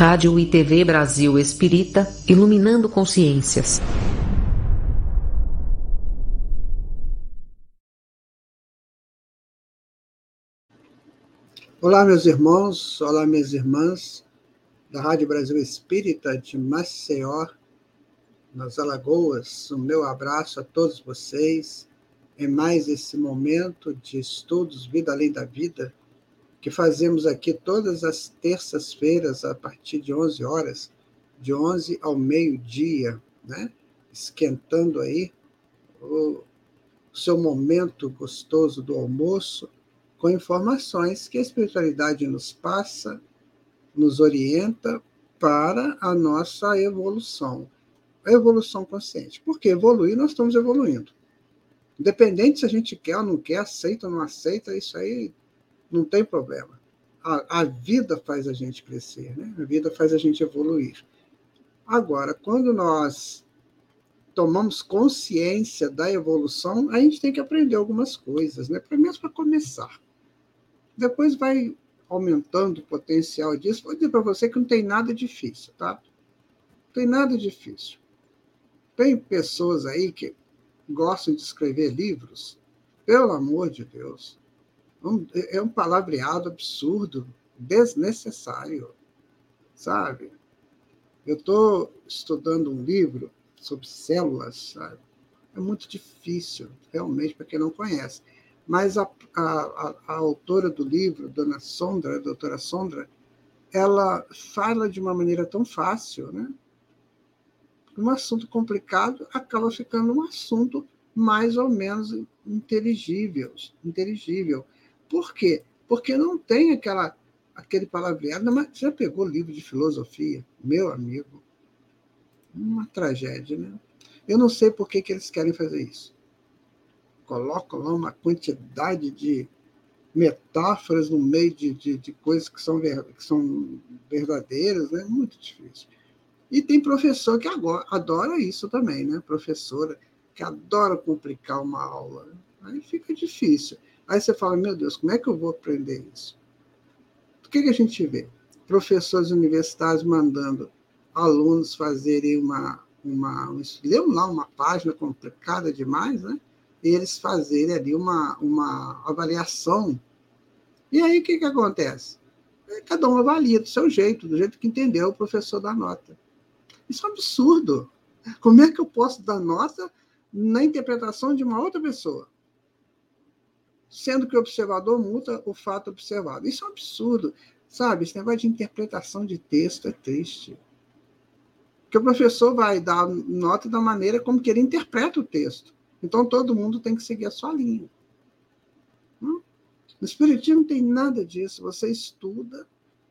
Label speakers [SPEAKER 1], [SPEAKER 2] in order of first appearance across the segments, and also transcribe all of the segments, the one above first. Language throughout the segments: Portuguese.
[SPEAKER 1] Rádio e TV Brasil Espírita, iluminando consciências.
[SPEAKER 2] Olá, meus irmãos, olá, minhas irmãs da Rádio Brasil Espírita de Maceió, nas Alagoas. O meu abraço a todos vocês em mais esse momento de estudos Vida Além da Vida que fazemos aqui todas as terças-feiras, a partir de 11 horas, de 11 ao meio-dia, né? esquentando aí o seu momento gostoso do almoço, com informações que a espiritualidade nos passa, nos orienta para a nossa evolução, a evolução consciente. Porque evoluir, nós estamos evoluindo. Independente se a gente quer ou não quer, aceita ou não aceita, isso aí não tem problema. A, a vida faz a gente crescer, né? a vida faz a gente evoluir. Agora, quando nós tomamos consciência da evolução, a gente tem que aprender algumas coisas, né? pelo menos para começar. Depois vai aumentando o potencial disso. Vou dizer para você que não tem nada difícil, tá? Não tem nada difícil. Tem pessoas aí que gostam de escrever livros, pelo amor de Deus, é um palavreado absurdo, desnecessário, sabe? Eu estou estudando um livro sobre células, sabe? É muito difícil, realmente, para quem não conhece. Mas a, a, a, autora do livro, Dona Sondra, a doutora Sondra, ela fala de uma maneira tão fácil, né? Um assunto complicado acaba ficando um assunto mais ou menos inteligível, inteligível. Por quê? Porque não tem aquela, aquele palavreado. Mas já pegou livro de filosofia? Meu amigo, uma tragédia, né? Eu não sei por que, que eles querem fazer isso. Colocam lá uma quantidade de metáforas no meio de, de, de coisas que são, ver, que são verdadeiras, né? Muito difícil. E tem professor que agora, adora isso também, né? Professora que adora complicar uma aula. Aí fica difícil. Aí você fala, meu Deus, como é que eu vou aprender isso? O que, que a gente vê? Professores universitários mandando alunos fazerem uma, uma ler lá uma página complicada demais, né? E eles fazerem ali uma, uma avaliação. E aí o que, que acontece? É, cada um avalia do seu jeito, do jeito que entendeu o professor da nota. Isso é um absurdo. Como é que eu posso dar nota na interpretação de uma outra pessoa? Sendo que o observador muda o fato observado. Isso é um absurdo, sabe? Esse negócio de interpretação de texto é triste. Porque o professor vai dar nota da maneira como que ele interpreta o texto. Então, todo mundo tem que seguir a sua linha. Hum? No Espiritismo não tem nada disso. Você estuda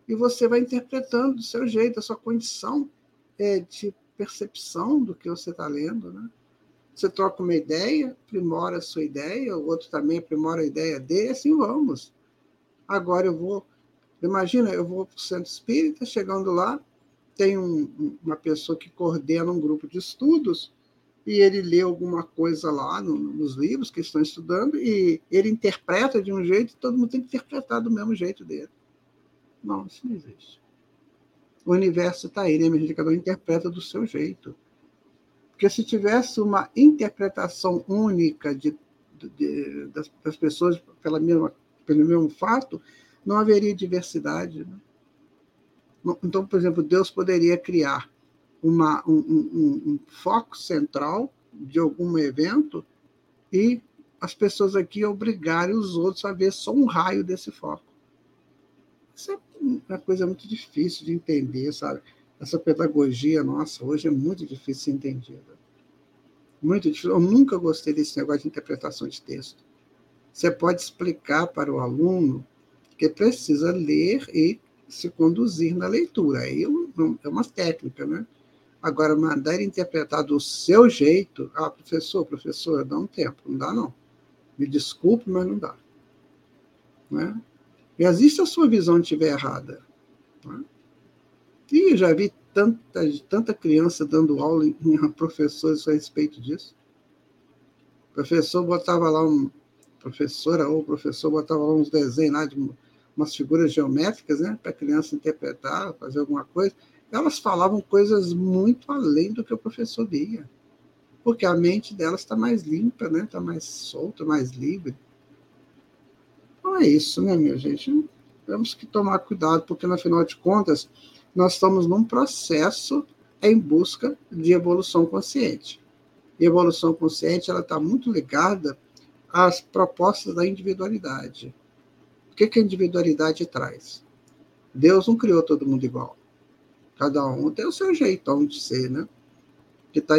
[SPEAKER 2] e você vai interpretando do seu jeito, a sua condição é, de percepção do que você está lendo. Né? Você troca uma ideia, aprimora a sua ideia, o outro também aprimora a ideia dele, assim vamos. Agora eu vou. Imagina, eu vou para o centro espírita, chegando lá, tem um, uma pessoa que coordena um grupo de estudos, e ele lê alguma coisa lá no, nos livros que estão estudando, e ele interpreta de um jeito, e todo mundo tem que interpretar do mesmo jeito dele. Não, isso não existe. O universo está aí, né? Cada um interpreta do seu jeito. Porque se tivesse uma interpretação única de, de, das, das, pessoas pela mesma, pelo mesmo fato, não haveria diversidade. Né? Então, por exemplo, Deus poderia criar uma, um, um, um foco central de algum evento e as pessoas aqui obrigarem os outros a ver só um raio desse foco. Isso é uma coisa muito difícil de entender, sabe? essa pedagogia nossa hoje é muito difícil de ser entendida. Muito difícil. Eu nunca gostei desse negócio de interpretação de texto. Você pode explicar para o aluno que precisa ler e se conduzir na leitura. Aí é uma técnica, né? Agora, mandar interpretar do seu jeito, ah, professor, professora, dá um tempo. Não dá, não. Me desculpe, mas não dá. Né? E existe a sua visão estiver errada. Né? E já vi tanta, tanta criança dando aula em, em professores a respeito disso. O professor botava lá um. Professora ou professor botava lá uns desenhos lá de umas figuras geométricas, né, para a criança interpretar, fazer alguma coisa, elas falavam coisas muito além do que o professor via, porque a mente delas está mais limpa, né, está mais solta, mais livre. Então é isso, né, minha gente? Temos que tomar cuidado, porque, no final de contas, nós estamos num processo em busca de evolução consciente. E evolução consciente ela está muito ligada às propostas da individualidade. O que, que a individualidade traz? Deus não criou todo mundo igual. Cada um tem o seu jeitão de ser, né? Que, tá,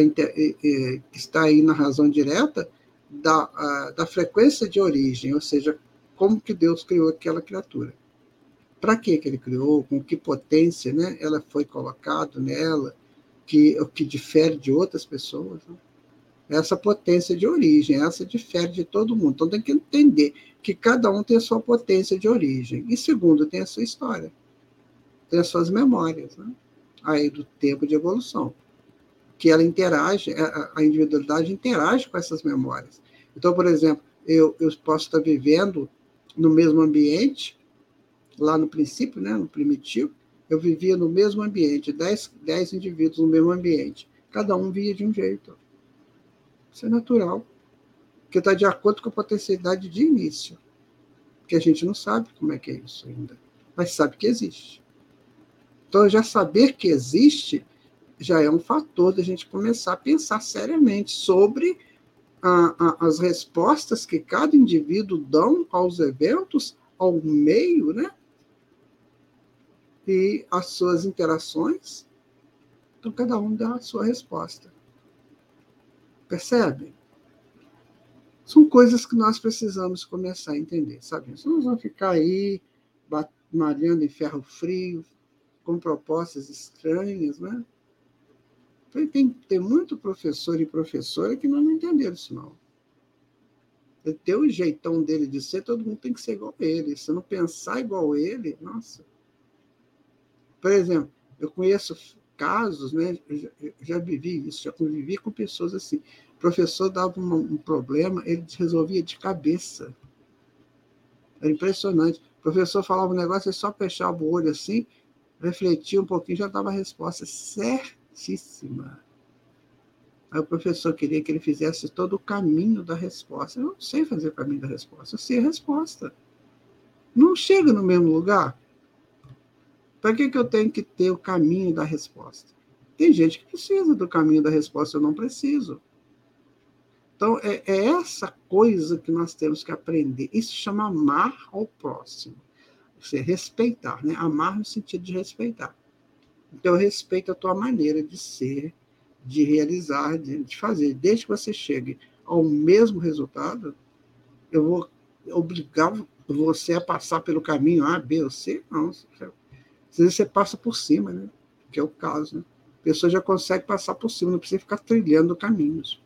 [SPEAKER 2] está aí na razão direta da, da frequência de origem, ou seja, como que Deus criou aquela criatura. Para que que ele criou, com que potência né, ela foi colocada nela, que, o que difere de outras pessoas. Né? Essa potência de origem, essa difere de todo mundo. Então tem que entender que cada um tem a sua potência de origem. E segundo, tem a sua história, tem as suas memórias, né? aí do tempo de evolução. Que ela interage, a individualidade interage com essas memórias. Então, por exemplo, eu, eu posso estar vivendo no mesmo ambiente, lá no princípio, né, no primitivo, eu vivia no mesmo ambiente, dez, dez indivíduos no mesmo ambiente. Cada um via de um jeito. Isso é natural. Porque está de acordo com a potencialidade de início. Que a gente não sabe como é que é isso ainda. Mas sabe que existe. Então, já saber que existe já é um fator da gente começar a pensar seriamente sobre a, a, as respostas que cada indivíduo dão aos eventos, ao meio, né? E as suas interações. Então, cada um dá a sua resposta. Percebe? São coisas que nós precisamos começar a entender, sabe? Nós não vamos ficar aí malhando em ferro frio, com propostas estranhas, né? Tem, tem muito professor e professora que não entenderam isso, não. Tem o jeitão dele de ser, todo mundo tem que ser igual a ele. Se não pensar igual a ele, nossa, por exemplo, eu conheço casos, né, já, já vivi isso, já convivi com pessoas assim. O professor dava um problema, ele resolvia de cabeça. Era impressionante. O professor falava um negócio, ele só fechava o olho assim, refletia um pouquinho, já dava a resposta certíssima. Aí o professor queria que ele fizesse todo o caminho da resposta. Eu não sei fazer o caminho da resposta, eu sei a resposta. Não chega no mesmo lugar. Para que, que eu tenho que ter o caminho da resposta? Tem gente que precisa do caminho da resposta, eu não preciso. Então, é, é essa coisa que nós temos que aprender. Isso chama amar ao próximo. Você respeitar, né? Amar no sentido de respeitar. Então, eu respeito a tua maneira de ser, de realizar, de, de fazer. Desde que você chegue ao mesmo resultado, eu vou obrigar você a passar pelo caminho A, B ou C? Não, às vezes você passa por cima, né? Que é o caso, né? A pessoa já consegue passar por cima, não precisa ficar trilhando caminhos.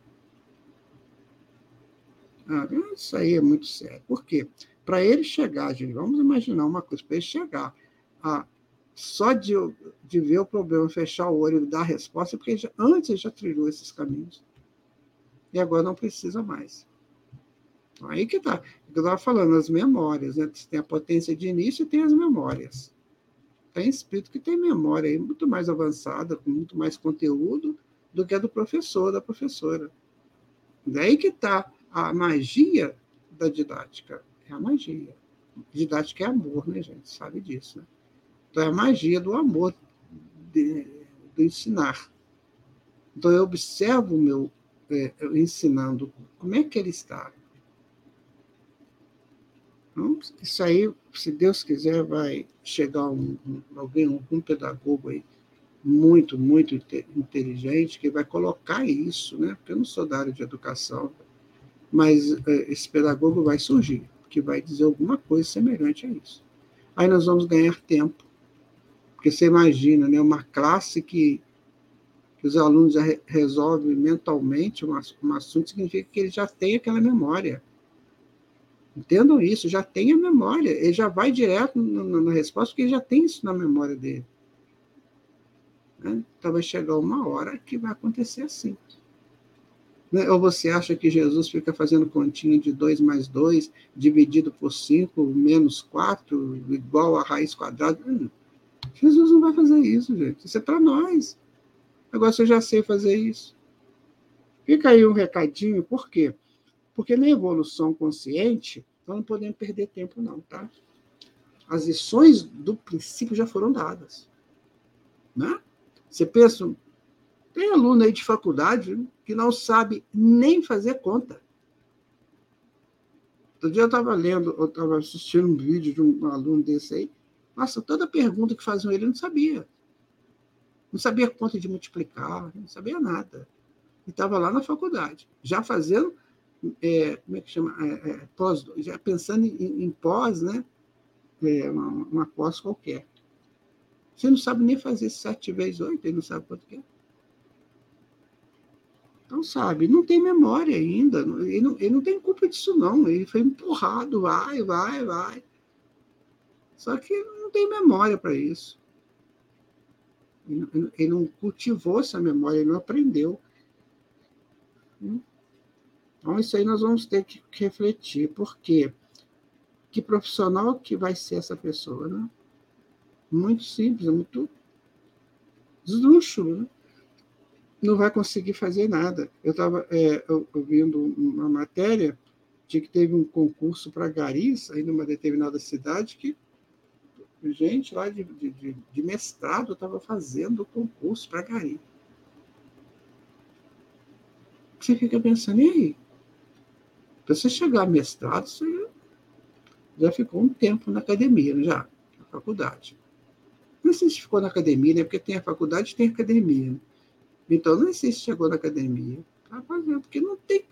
[SPEAKER 2] Ah, isso aí é muito sério. Por quê? Para ele chegar, gente, vamos imaginar uma coisa, para ele chegar a só de, de ver o problema, fechar o olho e dar a resposta, porque já, antes ele já trilhou esses caminhos. E agora não precisa mais. Aí que está. Eu estava falando, as memórias, né? Tem a potência de início e tem as memórias tem espírito que tem memória aí muito mais avançada, com muito mais conteúdo do que a do professor, da professora. Daí que está a magia da didática. É a magia. Didática é amor, né, gente? Sabe disso, né? Então é a magia do amor, de, do ensinar. Então eu observo o meu é, ensinando como é que ele está, então, isso aí, se Deus quiser, vai chegar um, alguém, um pedagogo aí, muito, muito inteligente, que vai colocar isso, né? Porque eu não sou da área de educação, mas é, esse pedagogo vai surgir, que vai dizer alguma coisa semelhante a isso. Aí nós vamos ganhar tempo. Porque você imagina, né? Uma classe que, que os alunos resolvem mentalmente um, um assunto, significa que ele já tem aquela memória Entendam isso, já tem a memória, ele já vai direto na resposta, porque ele já tem isso na memória dele. Né? Então vai chegar uma hora que vai acontecer assim. Né? Ou você acha que Jesus fica fazendo continha de 2 mais 2, dividido por 5, menos 4, igual a raiz quadrada? Hum, Jesus não vai fazer isso, gente. Isso é para nós. Agora, eu já sei fazer isso. Fica aí um recadinho, por quê? Porque na evolução consciente, nós não podemos perder tempo, não, tá? As lições do princípio já foram dadas. Né? Você pensa, tem aluno aí de faculdade que não sabe nem fazer conta. Outro dia eu estava lendo, eu estava assistindo um vídeo de um aluno desse aí. Nossa, toda pergunta que faziam ele não sabia. Não sabia conta de multiplicar, não sabia nada. E estava lá na faculdade, já fazendo, é, como é que chama? É, é, pós, já pensando em, em pós, né? É, uma, uma pós qualquer. Você não sabe nem fazer sete vezes oito, ele não sabe quanto que é. Então, sabe, não tem memória ainda, ele não, ele não tem culpa disso, não. Ele foi empurrado, vai, vai, vai. Só que não tem memória para isso. Ele, ele, não cultivou essa memória, ele não aprendeu. Então, isso aí nós vamos ter que refletir. Por quê? Que profissional que vai ser essa pessoa, né? Muito simples, muito esdrúxulo, né? Não vai conseguir fazer nada. Eu estava é, ouvindo uma matéria de que teve um concurso para garis aí numa determinada cidade que gente lá de, de, de mestrado estava fazendo concurso para gari. Você fica pensando, e aí? Para você chegar a mestrado, você já ficou um tempo na academia, já, na faculdade. Não sei se ficou na academia, né? Porque tem a faculdade e tem a academia. Né? Então, não sei se chegou na academia. Tá fazendo, porque não tem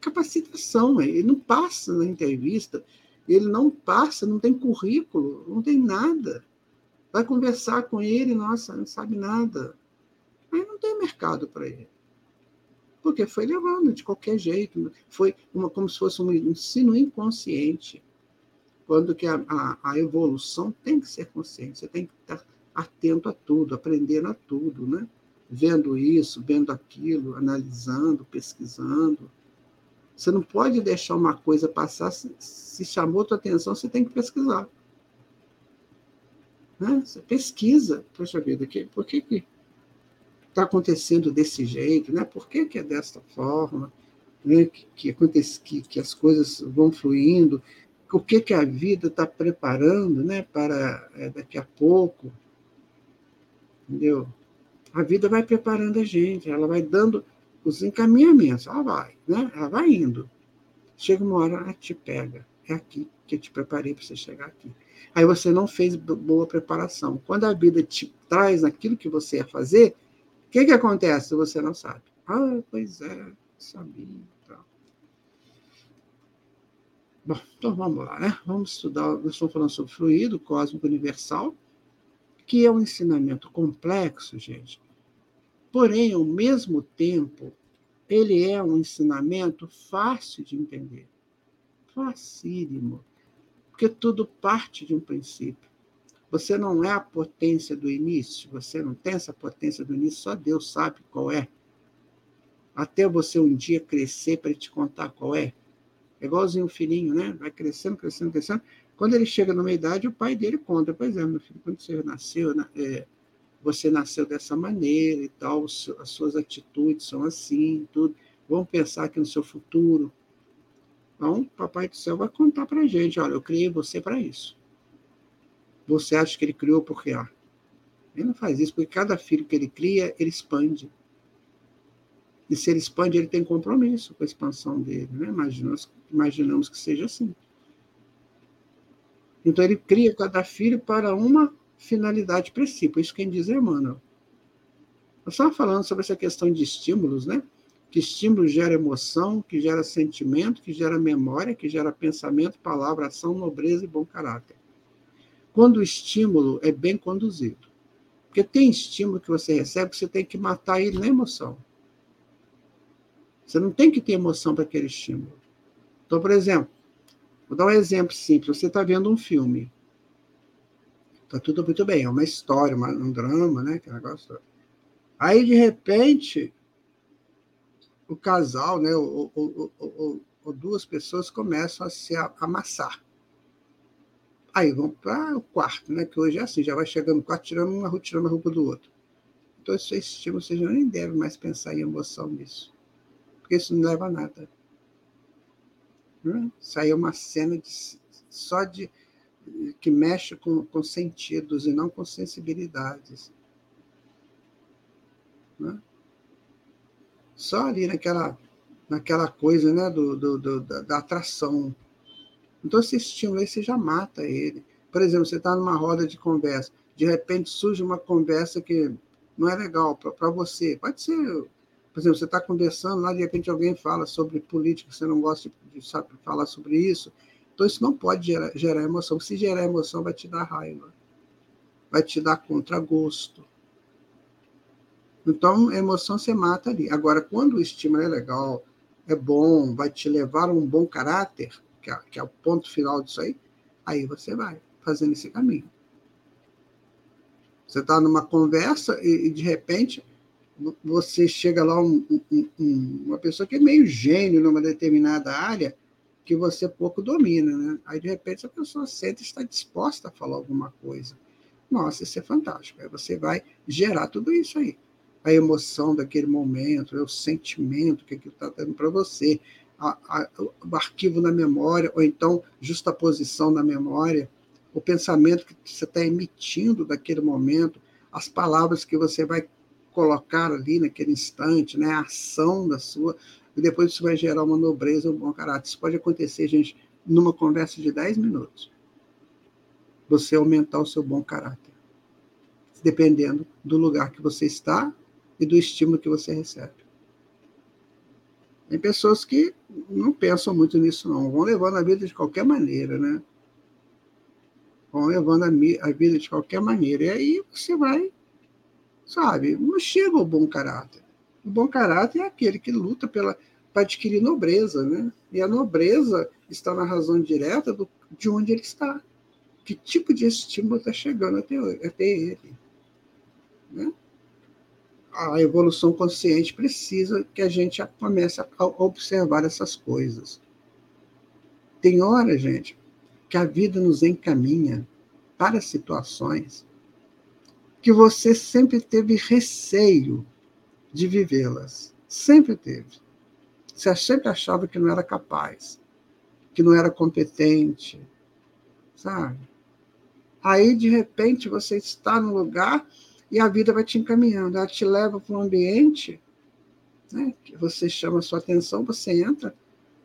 [SPEAKER 2] capacitação, né? ele não passa na entrevista, ele não passa, não tem currículo, não tem nada. Vai conversar com ele, nossa, não sabe nada. Aí não tem mercado para ele. Porque foi levando de qualquer jeito. Foi uma, como se fosse um ensino inconsciente. Quando que a, a, a evolução tem que ser consciente. Você tem que estar atento a tudo, aprendendo a tudo, né? Vendo isso, vendo aquilo, analisando, pesquisando você não pode deixar uma coisa passar, se, se chamou tua atenção, você tem que pesquisar. Né? Você pesquisa, poxa vida, que, por que que está acontecendo desse jeito, né? Por que, que é desta forma, né? que, que, acontece, que, que as coisas vão fluindo, o que, que a vida está preparando né? para é, daqui a pouco, entendeu? A vida vai preparando a gente, ela vai dando os encaminhamentos. Ela vai, né? Ela vai indo. Chega uma hora, ela te pega. É aqui que eu te preparei para você chegar aqui. Aí você não fez boa preparação. Quando a vida te traz aquilo que você ia fazer, que, que acontece? Você não sabe. Ah, pois é, sabia. Bom, então vamos lá, né? Vamos estudar, nós estamos falando sobre fluido cósmico universal, que é um ensinamento complexo, gente, Porém, ao mesmo tempo, ele é um ensinamento fácil de entender. Facílimo. Porque tudo parte de um princípio. Você não é a potência do início, você não tem essa potência do início, só Deus sabe qual é. Até você um dia crescer para te contar qual é. É igualzinho o filhinho, né? Vai crescendo, crescendo, crescendo. Quando ele chega numa idade, o pai dele conta. Pois é, meu filho, quando você nasceu, é, você nasceu dessa maneira e tal, as suas atitudes são assim, tudo. Vamos pensar aqui no seu futuro. Então, Papai do Céu vai contar para gente: olha, eu criei você para isso. Você acha que ele criou porque ó, ele não faz isso, porque cada filho que ele cria, ele expande. E se ele expande, ele tem compromisso com a expansão dele. Né? Imaginamos, imaginamos que seja assim. Então, ele cria cada filho para uma finalidade princípio. Isso quem diz é Emmanuel. Nós estamos falando sobre essa questão de estímulos, né? Que estímulo gera emoção, que gera sentimento, que gera memória, que gera pensamento, palavra, ação, nobreza e bom caráter. Quando o estímulo é bem conduzido. Porque tem estímulo que você recebe que você tem que matar ele na emoção. Você não tem que ter emoção para aquele estímulo. Então, por exemplo, vou dar um exemplo simples. Você está vendo um filme. Tá tudo muito bem, é uma história, uma, um drama, né? Que negócio. Aí, de repente, o casal, né, ou duas pessoas começam a se amassar. Aí vão para o quarto, né, que hoje é assim, já vai chegando no quarto, tirando uma roupa, tirando a roupa do outro. Então, esse estímulo, você já nem deve mais pensar em emoção nisso. Porque isso não leva a nada. Né? Isso aí é uma cena de, só de que mexe com, com sentidos e não com sensibilidades. Né? Só ali naquela, naquela coisa né, do, do, do da, da, atração. Então, esse estímulo aí, você já mata ele. Por exemplo, você está numa roda de conversa, de repente surge uma conversa que não é legal para você. Pode ser, por exemplo, você está conversando lá, de repente alguém fala sobre política, você não gosta de, sabe, falar sobre isso. Então, isso não pode gerar, gerar emoção. Se gerar emoção, vai te dar raiva, vai te dar contragosto. Então, emoção você mata ali. Agora, quando o estímulo é legal, é bom, vai te levar a um bom caráter, que é, que é o ponto final disso aí, aí você vai fazendo esse caminho. Você está numa conversa e, e, de repente, você chega lá, um, um, um, uma pessoa que é meio gênio numa determinada área, que você pouco domina, né? Aí, de repente, a pessoa sente está disposta a falar alguma coisa. Nossa, isso é fantástico. Aí você vai gerar tudo isso aí. A emoção daquele momento, o sentimento que aquilo está dando para você, a, a, o arquivo na memória, ou então justaposição na memória, o pensamento que você está emitindo daquele momento, as palavras que você vai colocar ali naquele instante, né? a ação da sua e depois isso vai gerar uma nobreza, um bom caráter. Isso pode acontecer, gente, numa conversa de 10 minutos. Você aumentar o seu bom caráter. Dependendo do lugar que você está e do estímulo que você recebe. Tem pessoas que não pensam muito nisso, não. Vão levando a vida de qualquer maneira, né? Vão levando a vida de qualquer maneira. E aí você vai, sabe, não chega ao bom caráter. O bom caráter é aquele que luta pela para adquirir nobreza, né? E a nobreza está na razão direta do, de onde ele está. Que tipo de estímulo está chegando até, até ele. Né? A evolução consciente precisa que a gente comece a observar essas coisas. Tem hora, gente, que a vida nos encaminha para situações que você sempre teve receio de vivê-las. Sempre teve. Você sempre achava que não era capaz, que não era competente, sabe? Aí, de repente, você está no lugar e a vida vai te encaminhando. Ela te leva para um ambiente né, que você chama a sua atenção, você entra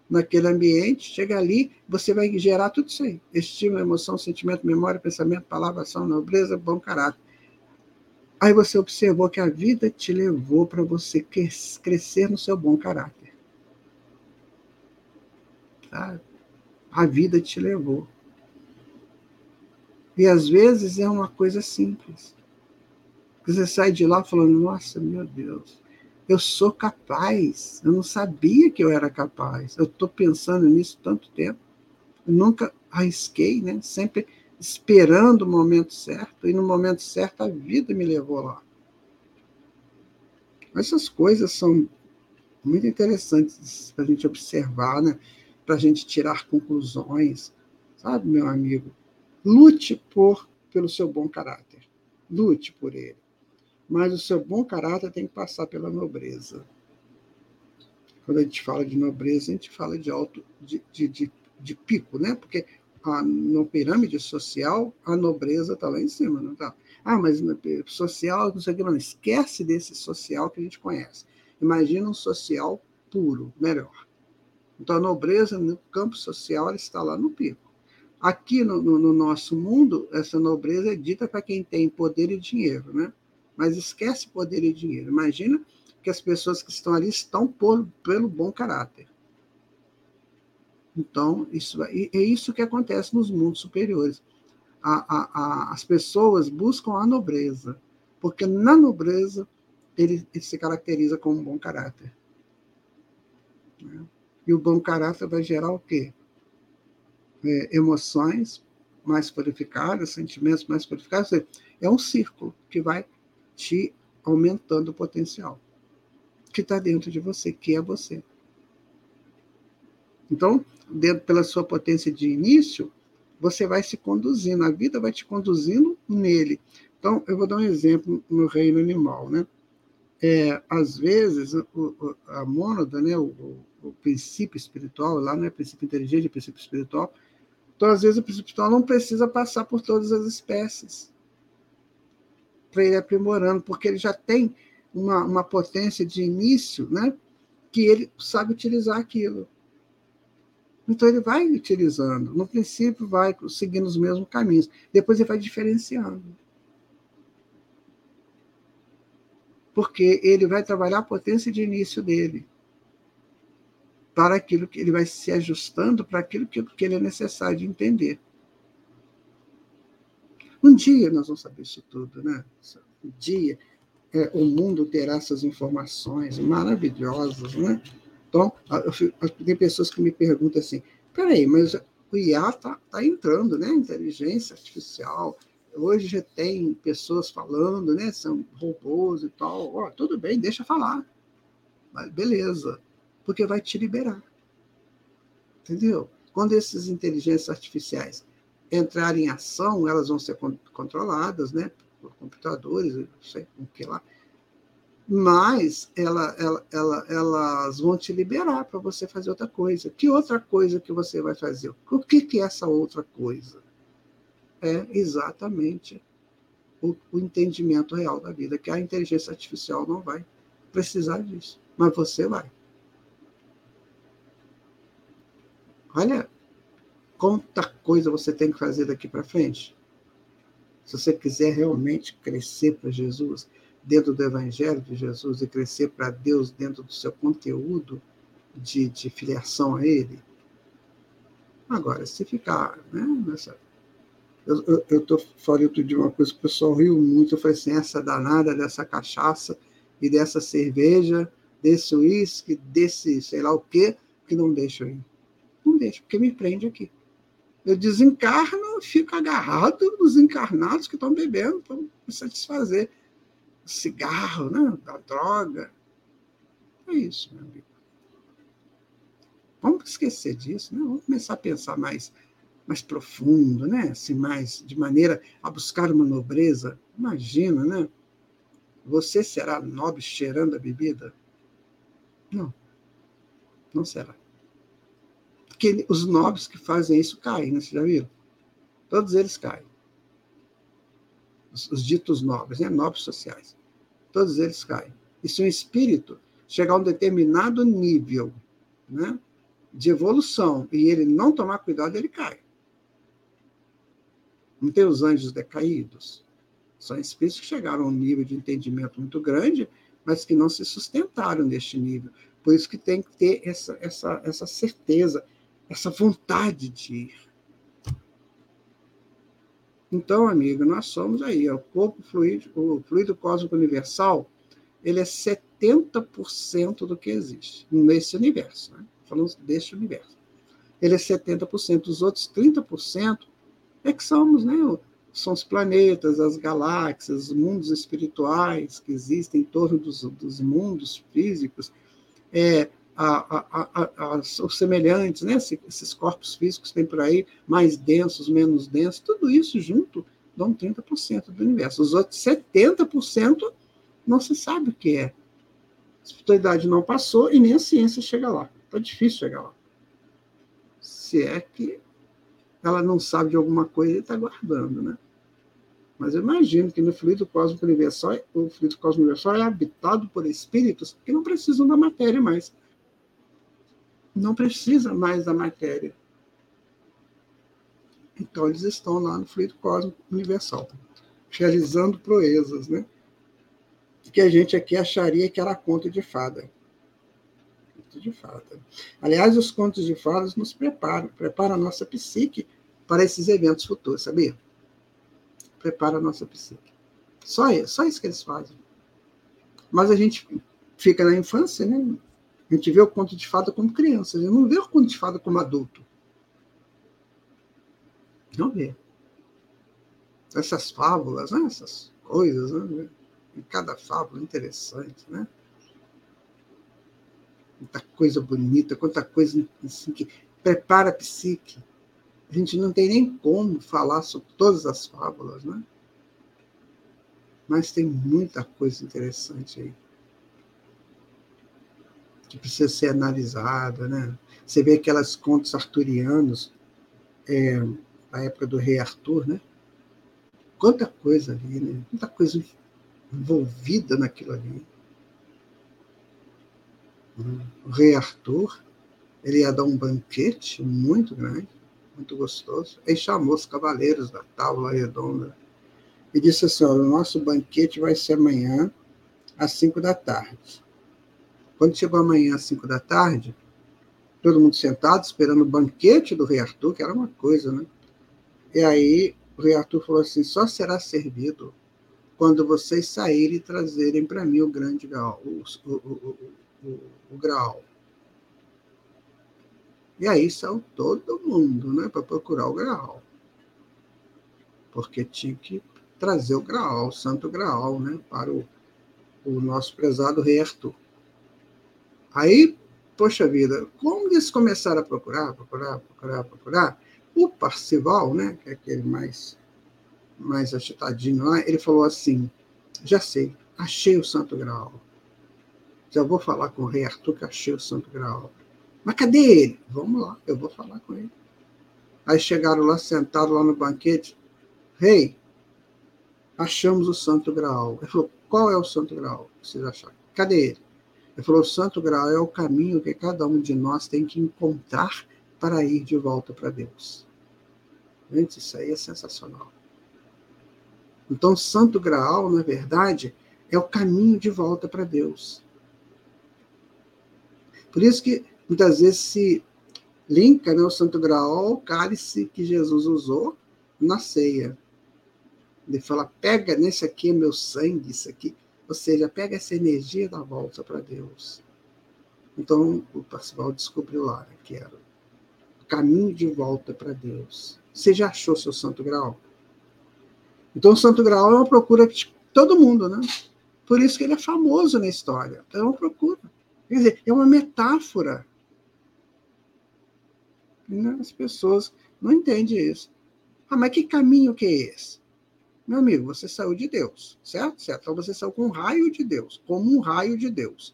[SPEAKER 2] naquele ambiente, chega ali, você vai gerar tudo isso aí. Estímulo, emoção, sentimento, memória, pensamento, palavra, ação, nobreza, bom caráter. Aí você observou que a vida te levou para você crescer no seu bom caráter. Tá? A vida te levou. E às vezes é uma coisa simples. Você sai de lá falando: Nossa, meu Deus, eu sou capaz. Eu não sabia que eu era capaz. Eu estou pensando nisso tanto tempo. Eu nunca arrisquei, né? Sempre esperando o momento certo, e no momento certo a vida me levou lá. Essas coisas são muito interessantes para a gente observar, né? para a gente tirar conclusões, sabe, meu amigo? Lute por, pelo seu bom caráter, lute por ele. Mas o seu bom caráter tem que passar pela nobreza. Quando a gente fala de nobreza, a gente fala de alto, de, de, de, de pico, né? Porque a, no pirâmide social, a nobreza está lá em cima, não está? Ah, mas social, não sei o que, não. Esquece desse social que a gente conhece. Imagina um social puro, melhor. Então, a nobreza no campo social ela está lá no pico. Aqui no, no, no nosso mundo, essa nobreza é dita para quem tem poder e dinheiro, né? Mas esquece poder e dinheiro. Imagina que as pessoas que estão ali estão por, pelo bom caráter. Então, isso, é isso que acontece nos mundos superiores. A, a, a, as pessoas buscam a nobreza, porque na nobreza ele, ele se caracteriza como um bom caráter. Né? E o bom caráter vai gerar o quê? É, emoções mais purificadas, sentimentos mais purificados. É um círculo que vai te aumentando o potencial. que está dentro de você, que é você. Então, dentro, pela sua potência de início, você vai se conduzindo, a vida vai te conduzindo nele. Então, eu vou dar um exemplo no reino animal, né? É, às vezes, o, a mônada, né, o, o, princípio espiritual, lá não é princípio inteligente, é princípio espiritual, então, às vezes, o princípio espiritual não precisa passar por todas as espécies para ele aprimorando, porque ele já tem uma, uma potência de início, né, que ele sabe utilizar aquilo. Então ele vai utilizando. No princípio, vai seguindo os mesmos caminhos. Depois ele vai diferenciando. Porque ele vai trabalhar a potência de início dele. Para aquilo que ele vai se ajustando para aquilo que, que ele é necessário de entender. Um dia nós vamos saber isso tudo, né? Um dia é, o mundo terá essas informações maravilhosas, né? Então, tem pessoas que me perguntam assim: peraí, mas o IA está tá entrando, né? Inteligência artificial. Hoje já tem pessoas falando, né? São robôs e tal. Oh, tudo bem, deixa falar. Mas beleza, porque vai te liberar. Entendeu? Quando essas inteligências artificiais entrarem em ação, elas vão ser controladas, né? Por computadores, não sei o que lá mas ela, ela, ela, elas vão te liberar para você fazer outra coisa. Que outra coisa que você vai fazer? O que, que é essa outra coisa? É exatamente o, o entendimento real da vida, que a inteligência artificial não vai precisar disso, mas você vai. Olha quanta coisa você tem que fazer daqui para frente. Se você quiser realmente crescer para Jesus, dentro do Evangelho de Jesus e crescer para Deus dentro do seu conteúdo de, de filiação a Ele. Agora, se ficar né, nessa. Eu estou falando de uma coisa que o pessoal riu muito. Eu falei assim: essa danada dessa cachaça e dessa cerveja, desse uísque, desse sei lá o quê, que não deixa ir. Não deixa, porque me prende aqui. Eu desencarno, fico agarrado nos encarnados que estão bebendo para me satisfazer cigarro, né? da droga. É isso, meu amigo. Vamos esquecer disso, né? vamos começar a pensar mais, mais profundo, né? assim, mais de maneira a buscar uma nobreza. Imagina, né? Você será nobre cheirando a bebida? Não, não será. Porque os nobres que fazem isso caem, né? Vocês já viram? Todos eles caem. Os, os ditos nobres, né? nobres sociais todos eles caem. E se um espírito chegar a um determinado nível né, de evolução e ele não tomar cuidado, ele cai. Não tem os anjos decaídos? São espíritos que chegaram a um nível de entendimento muito grande, mas que não se sustentaram neste nível. Por isso que tem que ter essa, essa, essa certeza, essa vontade de ir. Então, amigo, nós somos aí, o corpo fluido, o fluido cósmico universal, ele é 70% do que existe nesse universo, né? falando deste universo. Ele é 70%, os outros 30% é que somos, né? São os planetas, as galáxias, os mundos espirituais que existem em torno dos, dos mundos físicos. É, a, a, a, os semelhantes, né? esses corpos físicos que tem por aí, mais densos, menos densos, tudo isso junto dão 30% do universo. Os outros 70% não se sabe o que é. A espiritualidade não passou e nem a ciência chega lá. Está difícil chegar lá. Se é que ela não sabe de alguma coisa e está guardando, né? Mas eu imagino que no fluido cósmico universal, o fluido cósmico universal é habitado por espíritos que não precisam da matéria mais não precisa mais da matéria. Então, eles estão lá no fluido cósmico universal, realizando proezas, né? Que a gente aqui acharia que era conto de fada. Conto de fada. Aliás, os contos de fadas nos preparam, preparam a nossa psique para esses eventos futuros, sabia? Prepara a nossa psique. Só isso, só isso que eles fazem. Mas a gente fica na infância, né? A gente vê o conto de fada como criança, a gente não vê o conto de fada como adulto. Não vê. Essas fábulas, né? essas coisas, né? em cada fábula interessante, né? Quanta coisa bonita, quanta coisa assim, que prepara a psique. A gente não tem nem como falar sobre todas as fábulas, né? Mas tem muita coisa interessante aí que precisa ser analisada, né? Você vê aquelas contos arturianos, é, da época do rei Arthur, né? Quanta coisa ali, né? Quanta coisa envolvida naquilo ali. O rei Arthur, ele ia dar um banquete muito grande, muito gostoso. Ele chamou os cavaleiros da tábua redonda e disse assim: o nosso banquete vai ser amanhã às cinco da tarde. Quando chegou amanhã às cinco da tarde, todo mundo sentado esperando o banquete do rei Arthur, que era uma coisa, né? E aí o rei Arthur falou assim: só será servido quando vocês saírem e trazerem para mim o grande grau, o, o, o, o, grau. E aí saiu todo mundo né, para procurar o Graal. Porque tinha que trazer o Graal, o Santo Graal, né, para o, o nosso prezado rei Arthur. Aí, poxa vida, como eles começaram a procurar, procurar, procurar, procurar, o Parcival, né, que é aquele mais, mais agitadinho lá, ele falou assim: já sei, achei o Santo Graal. Já vou falar com o rei Arthur que achei o Santo Graal. Mas cadê ele? Vamos lá, eu vou falar com ele. Aí chegaram lá, sentaram lá no banquete. Rei, achamos o Santo Graal. Ele falou, qual é o Santo Graal? Vocês acharam? Cadê ele? Ele falou, o Santo Graal é o caminho que cada um de nós tem que encontrar para ir de volta para Deus. Gente, isso aí é sensacional. Então, o Santo Graal, na verdade, é o caminho de volta para Deus. Por isso que muitas vezes se linka né, o Santo Graal ao cálice que Jesus usou na ceia. Ele fala: pega nesse aqui, meu sangue, isso aqui. Ou seja, pega essa energia da volta para Deus. Então, o Parcival descobriu lá né, que era o caminho de volta para Deus. Você já achou seu Santo Graal? Então, o Santo Graal é uma procura de todo mundo, né? Por isso que ele é famoso na história. É uma procura. Quer dizer, é uma metáfora né? As pessoas não entendem isso. Ah, mas que caminho que é esse? Meu amigo, você saiu de Deus, certo? Certo. Então você saiu com um raio de Deus, como um raio de Deus.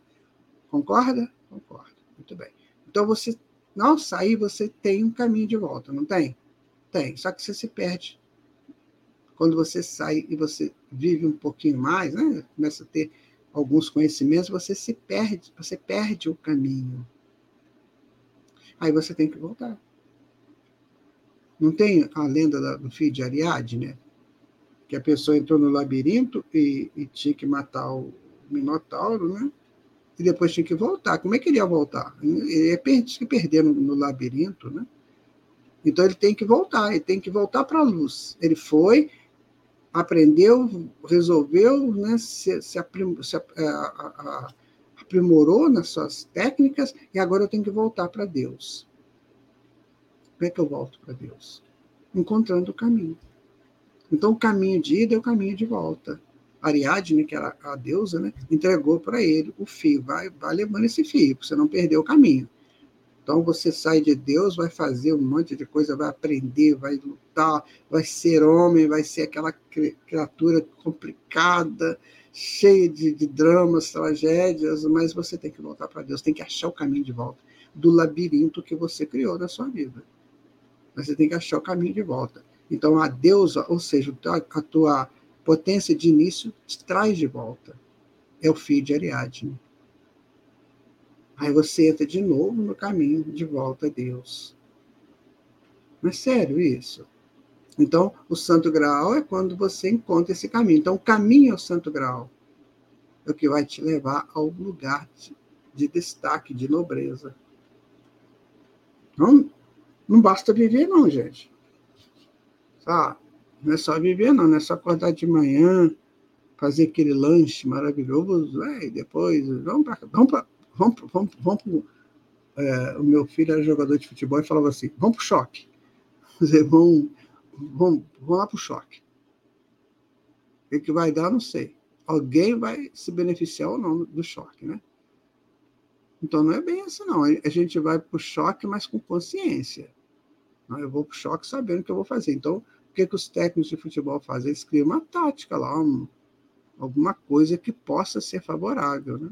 [SPEAKER 2] Concorda? Concorda. Muito bem. Então você, não sair, você tem um caminho de volta, não tem? Tem. Só que você se perde. Quando você sai e você vive um pouquinho mais, né? Começa a ter alguns conhecimentos, você se perde, você perde o caminho. Aí você tem que voltar. Não tem a lenda do filho de Ariadne, né? Que a pessoa entrou no labirinto e, e tinha que matar o Minotauro, né? E depois tinha que voltar. Como é que ele ia voltar? Ele ia se perder no, no labirinto, né? Então ele tem que voltar, ele tem que voltar para a luz. Ele foi, aprendeu, resolveu, né, se, se, aprim, se a, a, a, aprimorou nas suas técnicas e agora eu tenho que voltar para Deus. Como é que eu volto para Deus? Encontrando o caminho. Então, o caminho de ida é o caminho de volta. Ariadne, que era a deusa, né, entregou para ele o fio. Vai, vai levando esse fio, você não perder o caminho. Então você sai de Deus, vai fazer um monte de coisa, vai aprender, vai lutar, vai ser homem, vai ser aquela criatura complicada, cheia de, de dramas, tragédias, mas você tem que voltar para Deus, tem que achar o caminho de volta do labirinto que você criou na sua vida. Você tem que achar o caminho de volta. Então a deusa, ou seja, a tua potência de início, te traz de volta. É o filho de Ariadne. Aí você entra de novo no caminho de volta a Deus. Não é sério isso? Então, o santo grau é quando você encontra esse caminho. Então, o caminho ao santo grau é o que vai te levar ao lugar de, de destaque, de nobreza. Não, não basta viver, não, gente. Sabe? Não é só viver, não. Não é só acordar de manhã, fazer aquele lanche maravilhoso, é, e depois vamos para vamos pra, vamos, vamos, vamos, vamos é, o meu filho era jogador de futebol e falava assim, vamos para o choque. Vocês vão vão, vão lá para o choque. O que vai dar, não sei. Alguém vai se beneficiar ou não do choque, né? Então não é bem assim, não. A gente vai para o choque, mas com consciência. Não, eu vou para o choque sabendo o que eu vou fazer. Então, o que, que os técnicos de futebol fazem? Eles criam uma tática lá, um, alguma coisa que possa ser favorável. Né?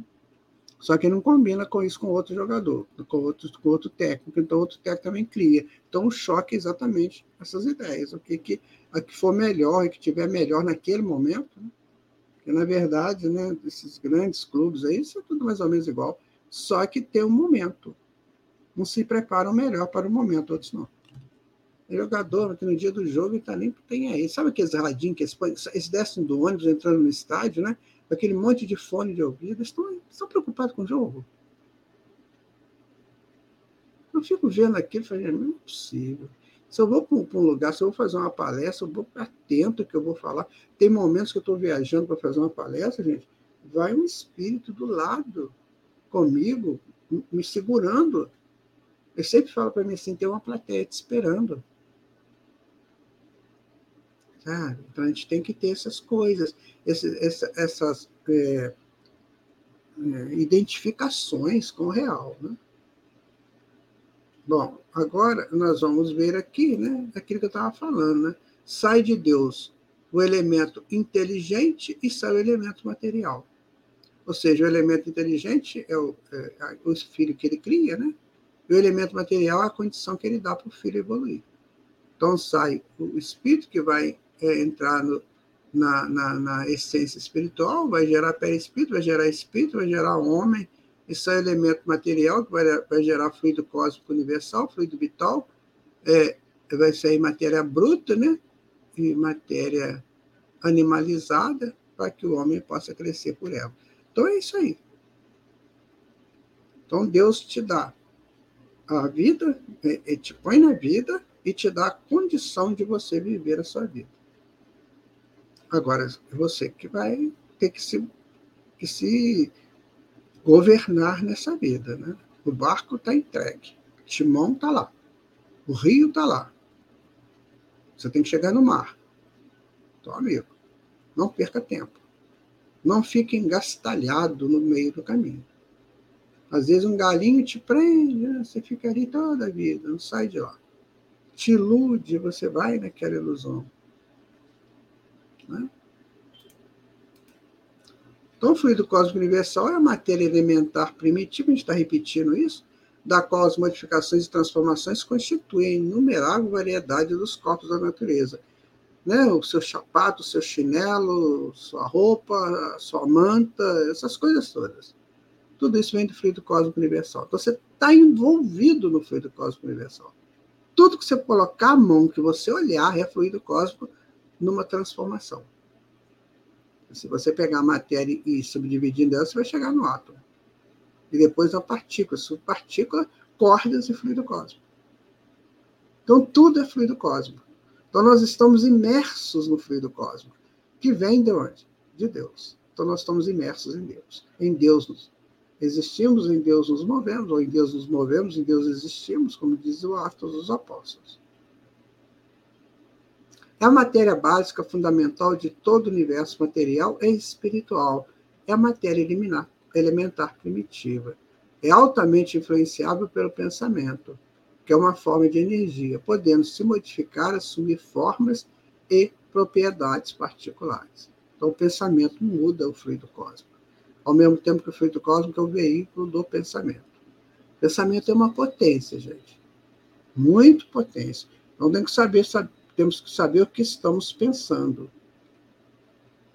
[SPEAKER 2] Só que não combina com isso com outro jogador, com outro, com outro técnico, então outro técnico também cria. Então o choque é exatamente essas ideias, o que, que, a que for melhor e que tiver melhor naquele momento. Né? Porque, na verdade, né, esses grandes clubes aí, isso é tudo mais ou menos igual, só que tem um momento. Uns se preparam melhor para o momento, outros não. Jogador, que no dia do jogo, está nem tem aí. Sabe aqueles radinhos que eles, eles descem do ônibus entrando no estádio, né? aquele monte de fone de ouvido, estão, estão preocupados com o jogo. Eu fico vendo aquilo e falei, não é possível. Se eu vou para um lugar, se eu vou fazer uma palestra, eu vou atento que eu vou falar. Tem momentos que eu estou viajando para fazer uma palestra, gente, vai um espírito do lado comigo, me segurando. Eu sempre falo para mim assim, tem uma plateia te esperando. Sabe? Então a gente tem que ter essas coisas, esse, essa, essas é, é, identificações com o real. Né? Bom, agora nós vamos ver aqui né, aquilo que eu estava falando. Né? Sai de Deus o elemento inteligente e sai o elemento material. Ou seja, o elemento inteligente é o, é, o filho que ele cria, né? e o elemento material é a condição que ele dá para o filho evoluir. Então sai o espírito que vai entrar no, na, na, na, essência espiritual, vai gerar perispírito, vai gerar espírito, vai gerar homem. Isso é elemento material que vai, vai gerar fluido cósmico universal, fluido vital. É, vai sair matéria bruta, né? E matéria animalizada para que o homem possa crescer por ela. Então é isso aí. Então Deus te dá a vida, é, te põe na vida e te dá a condição de você viver a sua vida. Agora, é você que vai ter que se, que se governar nessa vida. Né? O barco está entregue, o timão está lá, o rio está lá. Você tem que chegar no mar. Então, amigo, não perca tempo. Não fique engastalhado no meio do caminho. Às vezes um galinho te prende, né? você fica ali toda a vida, não sai de lá. Te ilude, você vai naquela ilusão. Né? Então, o fluido cósmico universal é a matéria elementar primitiva, a gente está repetindo isso, da qual as modificações e transformações constituem inumerável variedade dos corpos da natureza. Né? O seu sapato, o seu chinelo, sua roupa, sua manta, essas coisas todas. Tudo isso vem do fluido cósmico universal. Então, você está envolvido no fluido cósmico universal. Tudo que você colocar a mão, que você olhar, é fluido cósmico numa transformação. Se você pegar a matéria e subdividir dela, você vai chegar no átomo. E depois a partícula, subpartícula, cordas e fluido cósmico. Então, tudo é fluido cósmico. Então, nós estamos imersos no fluido cósmico, que vem de onde? De Deus. Então, nós estamos imersos em Deus. Em Deus nos existimos, em Deus nos movemos, ou em Deus nos movemos, em Deus existimos, como diz o Atos dos Apóstolos. É a matéria básica fundamental de todo o universo material e espiritual. É a matéria eliminar, elementar primitiva. É altamente influenciável pelo pensamento, que é uma forma de energia, podendo se modificar, assumir formas e propriedades particulares. Então, o pensamento muda o fluido cósmico. Ao mesmo tempo que o fluido cósmico é o veículo do pensamento. O pensamento é uma potência, gente. Muito potência. Então, tem que saber, saber temos que saber o que estamos pensando.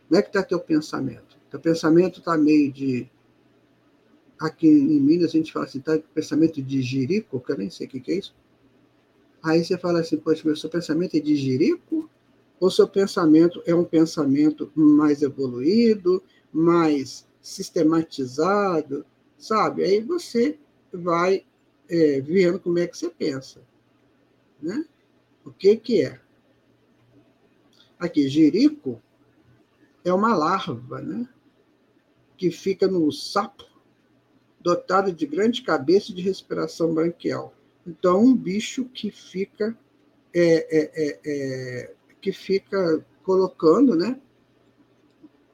[SPEAKER 2] Como é que está teu pensamento? Teu pensamento está meio de. Aqui em Minas a gente fala assim, tá pensamento de jirico, que eu nem sei o que, que é isso. Aí você fala assim, poxa, meu seu pensamento é de jirico? Ou seu pensamento é um pensamento mais evoluído, mais sistematizado, sabe? Aí você vai é, vendo como é que você pensa. Né? O que, que é? Aqui, jerico é uma larva, né? Que fica no sapo, dotado de grande cabeça e de respiração branquial. Então, um bicho que fica é, é, é, é que fica colocando, né?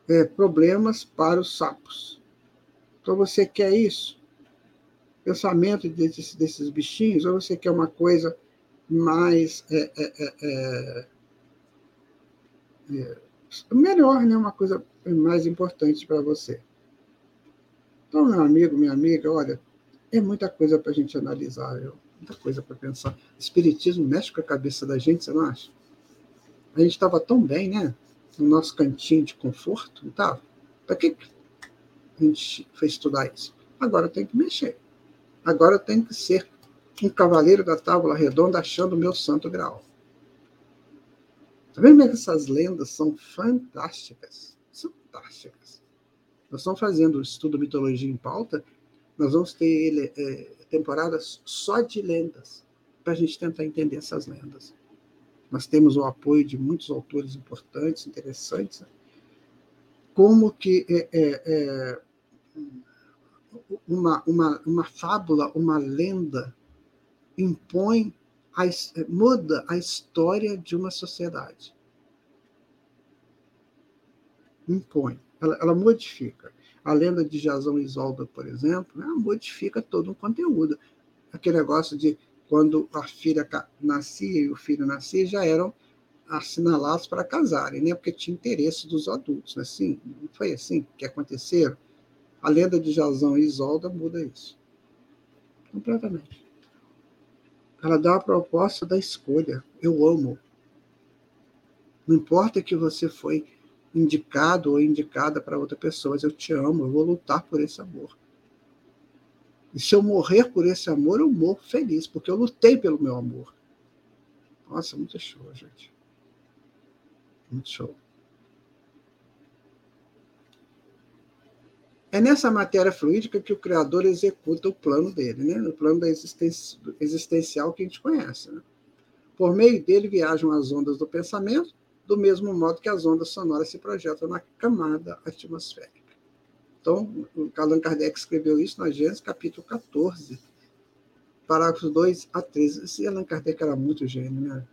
[SPEAKER 2] É, problemas para os sapos. Então, você quer isso? pensamento desses, desses bichinhos, ou você quer uma coisa mais é, é, é, é, melhor, né? uma coisa mais importante para você. Então, meu amigo, minha amiga, olha, é muita coisa para a gente analisar, viu? muita coisa para pensar. Espiritismo mexe com a cabeça da gente, você não acha? A gente estava tão bem, né? No nosso cantinho de conforto, não estava? Para que a gente foi estudar isso? Agora tem que mexer. Agora tem que ser um cavaleiro da tábua redonda achando o meu santo grau. Tá vendo como é essas lendas são fantásticas? Fantásticas. Nós estamos fazendo o estudo mitologia em pauta, nós vamos ter é, temporadas só de lendas, para a gente tentar entender essas lendas. Nós temos o apoio de muitos autores importantes, interessantes, como que é, é, é uma, uma, uma fábula, uma lenda impõe, a, muda a história de uma sociedade. Impõe, ela, ela modifica. A lenda de Jasão e Isolda, por exemplo, né, modifica todo um conteúdo. Aquele negócio de quando a filha nascia e o filho nascia, já eram assinalados para casarem, né? porque tinha interesse dos adultos. Assim, não foi assim que aconteceu. A lenda de Jasão e Isolda muda isso. Completamente. Ela dá a proposta da escolha. Eu amo. Não importa que você foi indicado ou indicada para outra pessoa, mas eu te amo, eu vou lutar por esse amor. E se eu morrer por esse amor, eu morro feliz, porque eu lutei pelo meu amor. Nossa, muito show, gente. Muito show. É nessa matéria fluídica que o Criador executa o plano dele, né? o plano da existência, existencial que a gente conhece. Né? Por meio dele viajam as ondas do pensamento, do mesmo modo que as ondas sonoras se projetam na camada atmosférica. Então, Allan Kardec escreveu isso na Gênesis, capítulo 14, parágrafos 2 a 13. Esse Allan Kardec era muito gênio, né?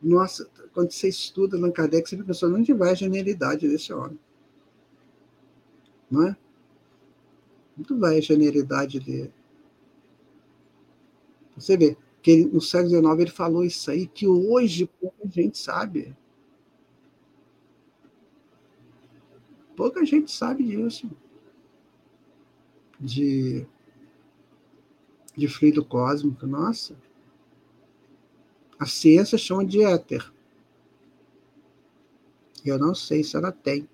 [SPEAKER 2] Nossa, quando você estuda Allan Kardec, você pensa, onde vai a genialidade desse homem? Não é? Muito vai a genialidade dele. Você vê que ele, no século XIX ele falou isso aí, que hoje pouca gente sabe. Pouca gente sabe disso. De, de fluido cósmico, nossa. A ciência chama de éter. Eu não sei se ela tem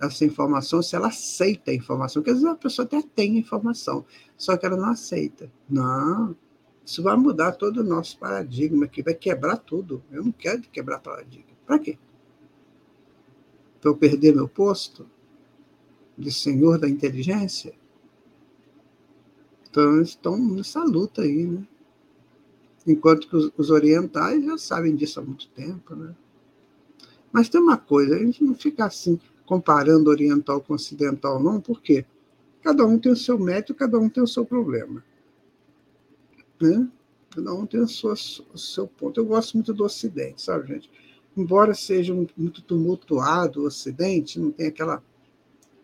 [SPEAKER 2] essa informação, se ela aceita a informação, porque às vezes a pessoa até tem informação, só que ela não aceita. Não, isso vai mudar todo o nosso paradigma aqui, vai quebrar tudo. Eu não quero quebrar paradigma. Para quê? Para eu perder meu posto de senhor da inteligência? Então, estão nessa luta aí, né? Enquanto que os, os orientais já sabem disso há muito tempo, né? Mas tem uma coisa, a gente não fica assim, comparando oriental com ocidental, não, por quê? Cada um tem o seu método, cada um tem o seu problema. Né? Cada um tem o seu, o seu ponto. Eu gosto muito do Ocidente, sabe, gente? Embora seja muito tumultuado o Ocidente, não tem aquela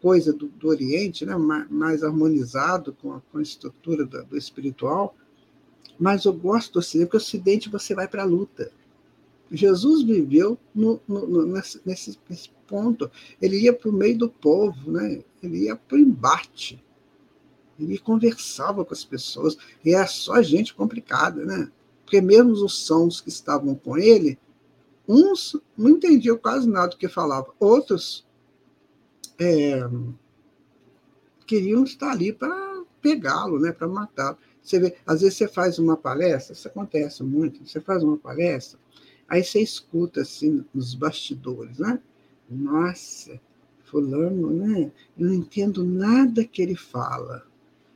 [SPEAKER 2] coisa do, do Oriente, né? mais, harmonizado com a, com a estrutura do, do espiritual, mas eu gosto do Ocidente, porque o Ocidente você vai para a luta. Jesus viveu no, no, no, nesse, nesse, ponto. Ele ia para o meio do povo, né? ele ia para o embate. Ele conversava com as pessoas. E era só gente complicada, né? Porque mesmo os sons que estavam com ele, uns não entendiam quase nada do que falava. Outros é, queriam estar ali para pegá-lo, né? para matá-lo. Você vê, às vezes você faz uma palestra, isso acontece muito, você faz uma palestra, aí você escuta assim nos bastidores, né? Nossa, fulano, né? Eu não entendo nada que ele fala.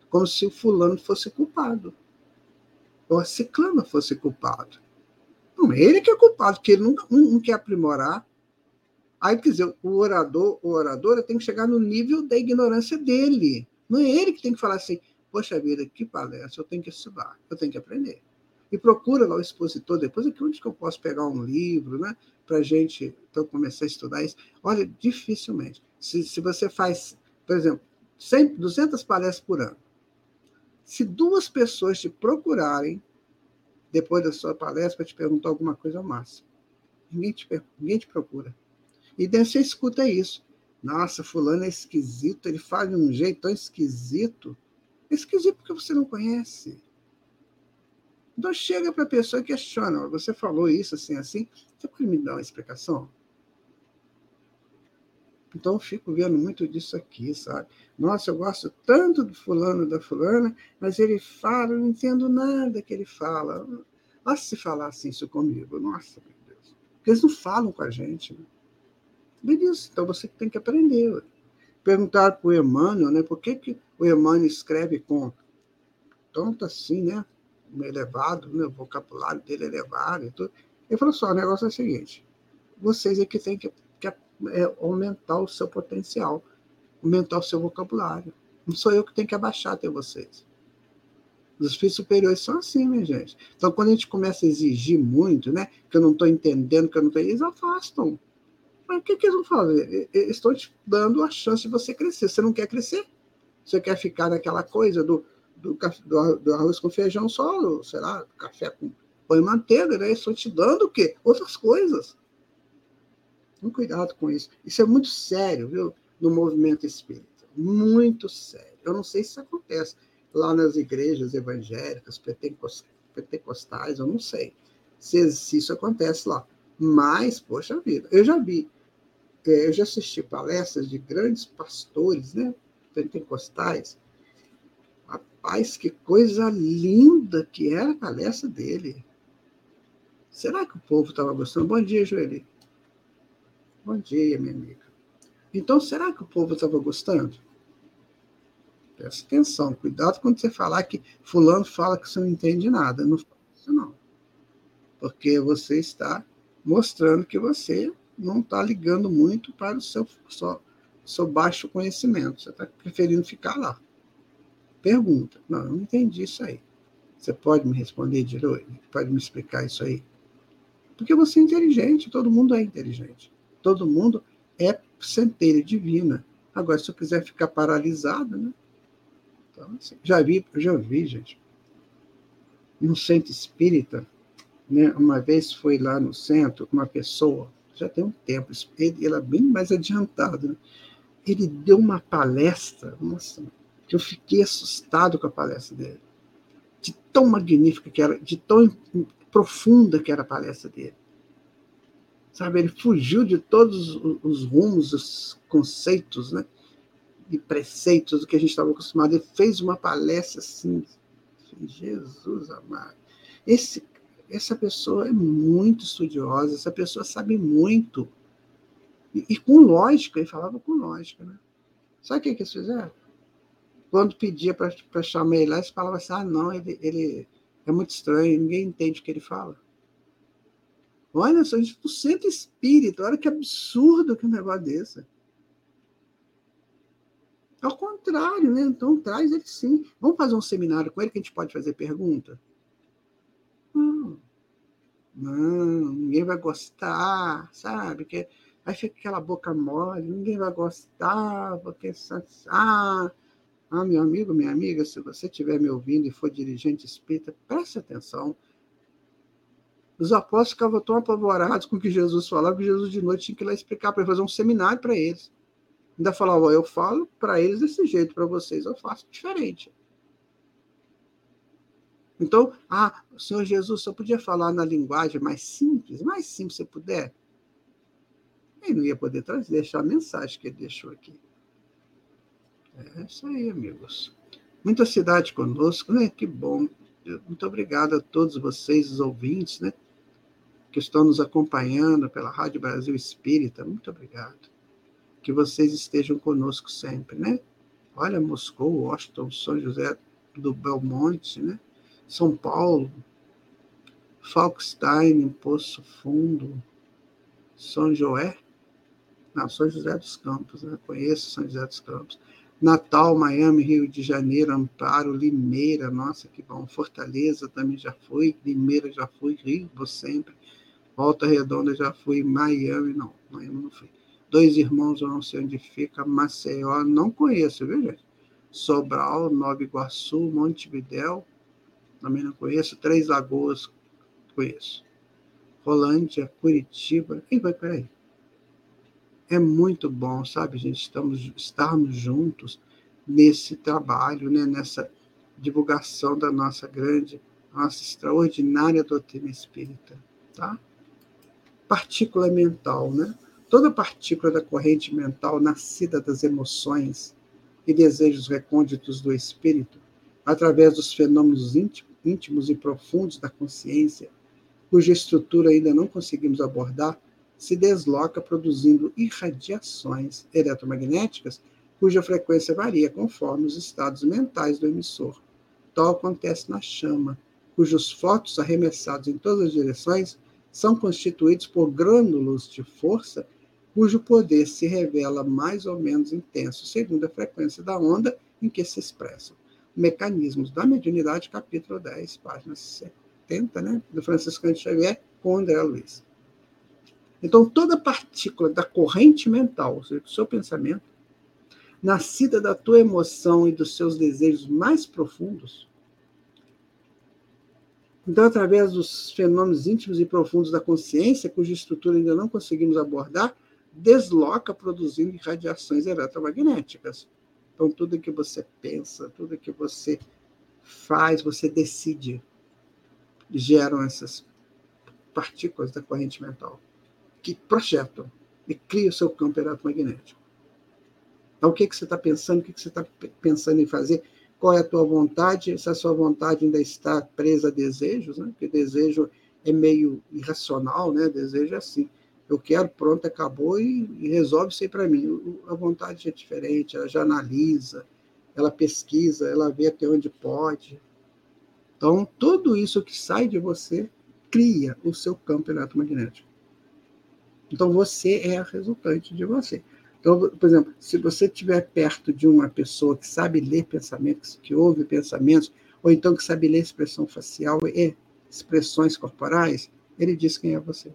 [SPEAKER 2] Como se o fulano fosse culpado. Ou a ciclana fosse culpado. Não, ele que é culpado, porque ele não, não, não quer aprimorar. Aí, quer dizer, o orador, o oradora tem que chegar no nível da ignorância dele. Não é ele que tem que falar assim, poxa vida, que palestra, eu tenho que estudar, eu tenho que aprender. E procura lá o expositor depois, aqui onde que eu posso pegar um livro, né? para a gente então, começar a estudar isso? Olha, dificilmente. Se, se você faz, por exemplo, 100, 200 palestras por ano, Se duas pessoas te procurarem depois da sua palestra para te perguntar alguma coisa ao máximo, ninguém te, ninguém te procura. E daí você escuta isso. Nossa, fulano é esquisito, ele fala de um jeito tão esquisito. É esquisito porque você não conhece. Então chega para a pessoa e questiona, você falou isso assim, assim, você pode me dar uma explicação? Então eu fico vendo muito disso aqui, sabe? Nossa, eu gosto tanto do fulano da fulana, mas ele fala, eu não entendo nada que ele fala. Nossa, se falasse isso comigo, nossa, meu Deus. Porque eles não falam com a gente. Né? Beleza, então você tem que aprender. Perguntar para o Emmanuel, né? Por que, que o Emmanuel escreve com tanto assim, né? Elevado, né? o vocabulário dele é elevado e tudo. Ele falou só, o negócio é o seguinte, vocês é que têm que é aumentar o seu potencial, aumentar o seu vocabulário. Não sou eu que tenho que abaixar até vocês. Os espíritos superiores são assim, minha gente. Então, quando a gente começa a exigir muito, né, que eu não estou entendendo, que eu não estou. Eles afastam. Mas o que, que eles vão fazer? Estão te dando a chance de você crescer. Você não quer crescer? Você quer ficar naquela coisa do, do, do, do arroz com feijão só, sei lá, café com pão e manteiga, né? Estão te dando o quê? Outras coisas. Muito cuidado com isso. Isso é muito sério, viu? No movimento espírita. Muito sério. Eu não sei se isso acontece lá nas igrejas evangélicas, pentecostais, eu não sei se, se isso acontece lá. Mas, poxa vida, eu já vi, é, eu já assisti palestras de grandes pastores, né? Pentecostais. Rapaz, que coisa linda que era a palestra dele. Será que o povo estava gostando? Bom dia, Joeli. Bom dia, minha amiga. Então, será que o povo estava gostando? Presta atenção, cuidado quando você falar que fulano fala que você não entende nada. Não fala isso não. Porque você está mostrando que você não está ligando muito para o seu, seu, seu baixo conhecimento. Você está preferindo ficar lá. Pergunta. Não, eu não entendi isso aí. Você pode me responder, Diroi? Pode me explicar isso aí? Porque você é inteligente, todo mundo é inteligente. Todo mundo é centelha divina. Agora, se eu quiser ficar paralisado, né? Então, assim, já vi, já vi, gente. No centro espírita, né? Uma vez foi lá no centro uma pessoa, já tem um tempo, ele é bem mais adiantado, né? Ele deu uma palestra, nossa, que eu fiquei assustado com a palestra dele. De tão magnífica que era, de tão profunda que era a palestra dele. Sabe, ele fugiu de todos os rumos, os conceitos, né? E preceitos do que a gente estava acostumado. Ele fez uma palestra assim. Jesus amado. Esse, essa pessoa é muito estudiosa, essa pessoa sabe muito. E, e com lógica, ele falava com lógica, né? Sabe o que, que eles fizeram? Quando pedia para chamar ele lá, eles falavam assim: ah, não, ele, ele é muito estranho, ninguém entende o que ele fala. Olha só, gente no centro espírita, olha que absurdo que um negócio desse. Ao contrário, né? Então traz ele sim. Vamos fazer um seminário com ele que a gente pode fazer pergunta? Não. Não, ninguém vai gostar, sabe? Que aí fica aquela boca mole, ninguém vai gostar, porque ah, ah, meu amigo, minha amiga, se você estiver me ouvindo e for dirigente espírita, preste atenção. Os apóstolos ficavam tão apavorados com o que Jesus falava que Jesus de noite tinha que ir lá explicar para fazer um seminário para eles. Ainda falava, eu falo para eles desse jeito, para vocês eu faço diferente. Então, ah, o Senhor Jesus só podia falar na linguagem mais simples, mais simples se puder. Ele não ia poder trazer, deixar a mensagem que ele deixou aqui. É isso aí, amigos. Muita cidade conosco, né? Que bom. Muito obrigado a todos vocês, os ouvintes, né? que estão nos acompanhando pela Rádio Brasil Espírita, muito obrigado. Que vocês estejam conosco sempre, né? Olha, Moscou, Washington, São José do Belmonte, né? São Paulo, Falkstein, Poço Fundo, São Joé, não, São José dos Campos, né? Conheço São José dos Campos. Natal, Miami, Rio de Janeiro, Amparo, Limeira, nossa, que bom. Fortaleza também já fui, Limeira já fui, Rio, vou sempre. Volta Redonda já fui, Miami não, Miami não fui. Dois Irmãos, eu não sei onde fica, Maceió, não conheço, viu, gente? Sobral, Nova Iguaçu, Montevidéu, também não conheço, Três Lagoas, conheço. Rolândia, Curitiba, e vai, peraí. É muito bom, sabe, gente, estamos, estarmos juntos nesse trabalho, né, nessa divulgação da nossa grande, nossa extraordinária doutrina espírita, tá? Partícula mental, né? Toda partícula da corrente mental nascida das emoções e desejos recônditos do espírito, através dos fenômenos íntimos e profundos da consciência, cuja estrutura ainda não conseguimos abordar, se desloca produzindo irradiações eletromagnéticas cuja frequência varia conforme os estados mentais do emissor. Tal acontece na chama, cujos fótons arremessados em todas as direções são constituídos por grânulos de força cujo poder se revela mais ou menos intenso, segundo a frequência da onda em que se expressam. Mecanismos da Mediunidade, capítulo 10, página 70, né, do Francisco Xavier, com André Luiz. Então, toda partícula da corrente mental, ou seja, do seu pensamento, nascida da tua emoção e dos seus desejos mais profundos, então, através dos fenômenos íntimos e profundos da consciência, cuja estrutura ainda não conseguimos abordar, desloca produzindo radiações eletromagnéticas. Então, tudo que você pensa, tudo que você faz, você decide, geram essas partículas da corrente mental que projetam e criam o seu campo eletromagnético. Então, o que, que você está pensando, o que, que você está pensando em fazer, qual é a tua vontade, se a sua vontade ainda está presa a desejos, né? porque desejo é meio irracional, né? desejo é assim, eu quero, pronto, acabou e, e resolve isso aí para mim. A vontade é diferente, ela já analisa, ela pesquisa, ela vê até onde pode. Então, tudo isso que sai de você cria o seu campo eletromagnético. Então, você é a resultante de você. Então, por exemplo, se você estiver perto de uma pessoa que sabe ler pensamentos, que ouve pensamentos, ou então que sabe ler expressão facial e expressões corporais, ele diz quem é você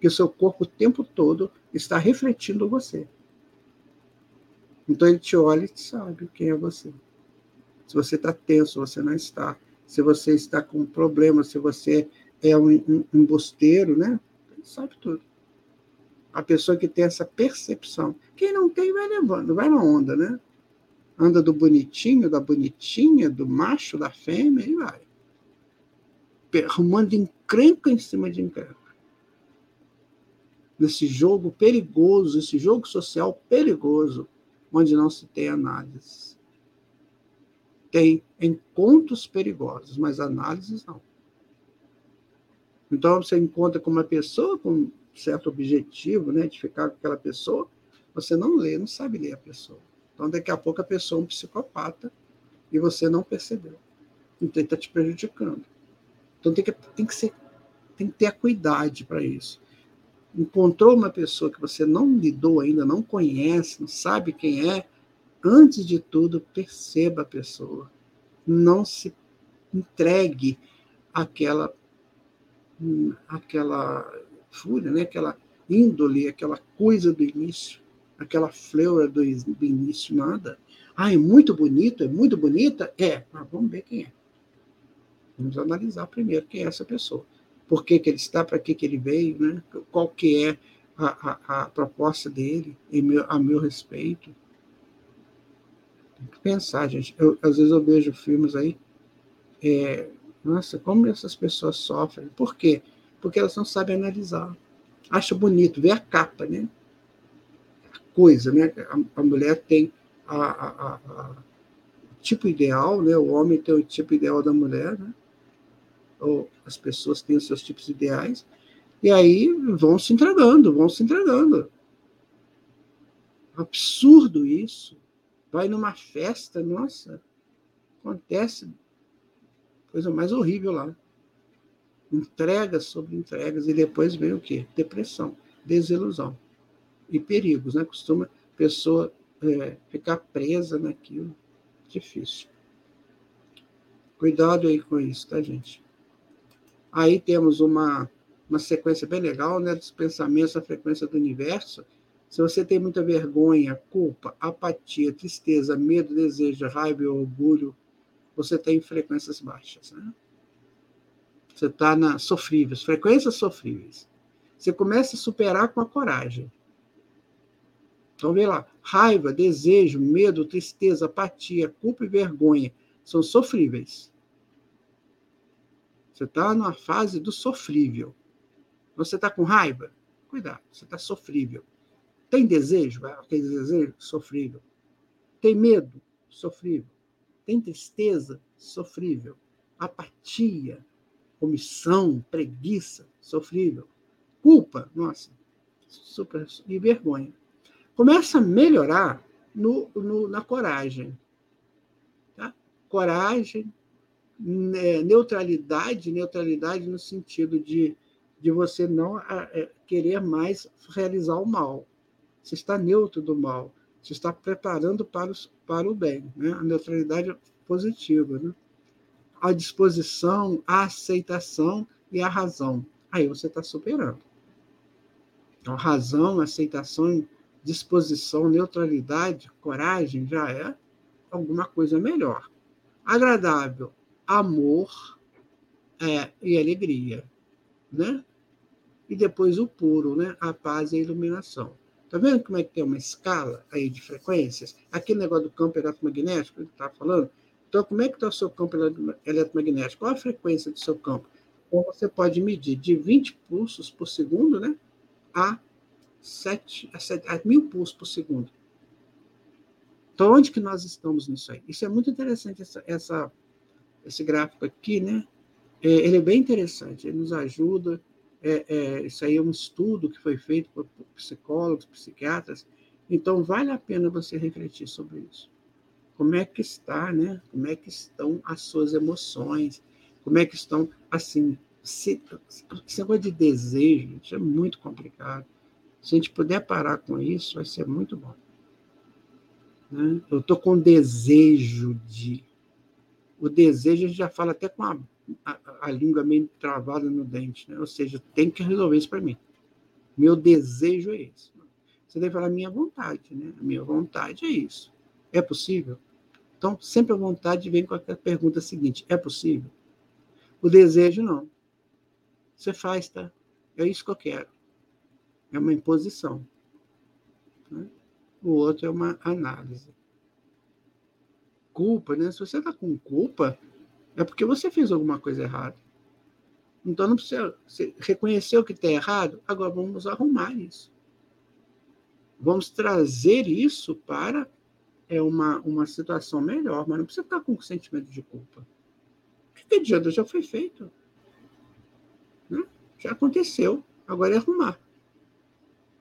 [SPEAKER 2] que o seu corpo o tempo todo está refletindo você. Então ele te olha e sabe quem é você. Se você está tenso, você não está. Se você está com um problema, se você é um, embusteiro, né? Sabe tudo. A pessoa que tem essa percepção. Quem não tem, vai levando, vai na onda, né? Anda do bonitinho, da bonitinha, do macho, da fêmea, e vai. Arrumando encrenca em cima de encrenca nesse jogo perigoso, esse jogo social perigoso, onde não se tem análise. Tem encontros perigosos, mas análises não. Então, você encontra com uma pessoa com um certo objetivo, né, de ficar com aquela pessoa, você não lê, não sabe ler a pessoa. Então, daqui a pouco a pessoa é um psicopata e você não percebeu. Então, está te prejudicando. Então, tem que, tem que, ser, tem que ter a cuidado para isso encontrou uma pessoa que você não lidou ainda, não conhece, não sabe quem é, antes de tudo, perceba a pessoa. Não se entregue àquela, àquela fúria, né? aquela índole, aquela coisa do início, aquela fleura do, do início, nada. Ah, é muito bonito, é muito bonita? É, mas vamos ver quem é. Vamos analisar primeiro quem é essa pessoa por que, que ele está, para que, que ele veio, né? qual que é a, a, a proposta dele meu, a meu respeito. Tem que pensar, gente. Eu, às vezes eu vejo filmes aí, é, nossa, como essas pessoas sofrem. Por quê? Porque elas não sabem analisar. Acha bonito, vê a capa, né? A coisa, né? A, a mulher tem a, a, a, tipo ideal, né? O homem tem o tipo ideal da mulher, né? ou as pessoas têm os seus tipos ideais, e aí vão se entregando, vão se entregando. Absurdo isso. Vai numa festa, nossa, acontece coisa mais horrível lá. Entregas sobre entregas, e depois vem o quê? Depressão, desilusão e perigos, né? Costuma a pessoa é, ficar presa naquilo. Difícil. Cuidado aí com isso, tá, gente? Aí temos uma, uma sequência bem legal, né, dos pensamentos da frequência do universo, Se você tem muita vergonha, culpa, apatia, tristeza, medo, desejo, raiva e orgulho, você tem frequências baixas. Né? Você está na sofríveis, frequências sofríveis. Você começa a superar com a coragem. Então, vê lá: raiva, desejo, medo, tristeza, apatia, culpa e vergonha são sofríveis. Você está numa fase do sofrível. Você está com raiva? Cuidado, você está sofrível. Tem desejo? Aquele desejo? Sofrível. Tem medo? Sofrível. Tem tristeza? Sofrível. Apatia, omissão, preguiça? Sofrível. Culpa? Nossa, super. E vergonha. Começa a melhorar no, no na coragem. Tá? Coragem, né, neutralidade, neutralidade no sentido de, de você não é, querer mais realizar o mal. Você está neutro do mal, você está preparando para, os, para o bem. Né? A neutralidade positiva. Né? A disposição, a aceitação e a razão. Aí você está superando. Então, razão, aceitação, disposição, neutralidade, coragem já é alguma coisa melhor. Agradável, amor é, e alegria, né? E depois o puro, né? A paz e a iluminação. Tá vendo como é que tem uma escala aí de frequências? Aquele negócio do campo eletromagnético que está falando. Então, como é que está o seu campo eletromagnético? Qual a frequência do seu campo? Então, você pode medir de 20 pulsos por segundo, né? A 7, a, 7, a mil pulsos por segundo. Então, onde que nós estamos nisso aí? Isso é muito interessante, essa, essa esse gráfico aqui, né? É, ele é bem interessante, ele nos ajuda. É, é, isso aí é um estudo que foi feito por psicólogos, psiquiatras. Então, vale a pena você refletir sobre isso. Como é que está, né? Como é que estão as suas emoções? Como é que estão, assim, se, esse negócio de desejo, isso é muito complicado. Se a gente puder parar com isso, vai ser muito bom. Né? Eu estou com desejo de o desejo, a gente já fala até com a, a, a língua meio travada no dente, né? ou seja, tem que resolver isso para mim. Meu desejo é esse. Você deve falar minha vontade, né? Minha vontade é isso. É possível? Então, sempre a vontade vem com a pergunta seguinte: é possível? O desejo, não. Você faz, tá? É isso que eu quero. É uma imposição. Né? O outro é uma análise culpa, né? Se você está com culpa, é porque você fez alguma coisa errada. Então não precisa você reconhecer o que está errado. Agora vamos arrumar isso. Vamos trazer isso para é uma, uma situação melhor, mas não precisa estar com sentimento de culpa. O que adianta? Já foi feito. Né? Já aconteceu. Agora é arrumar.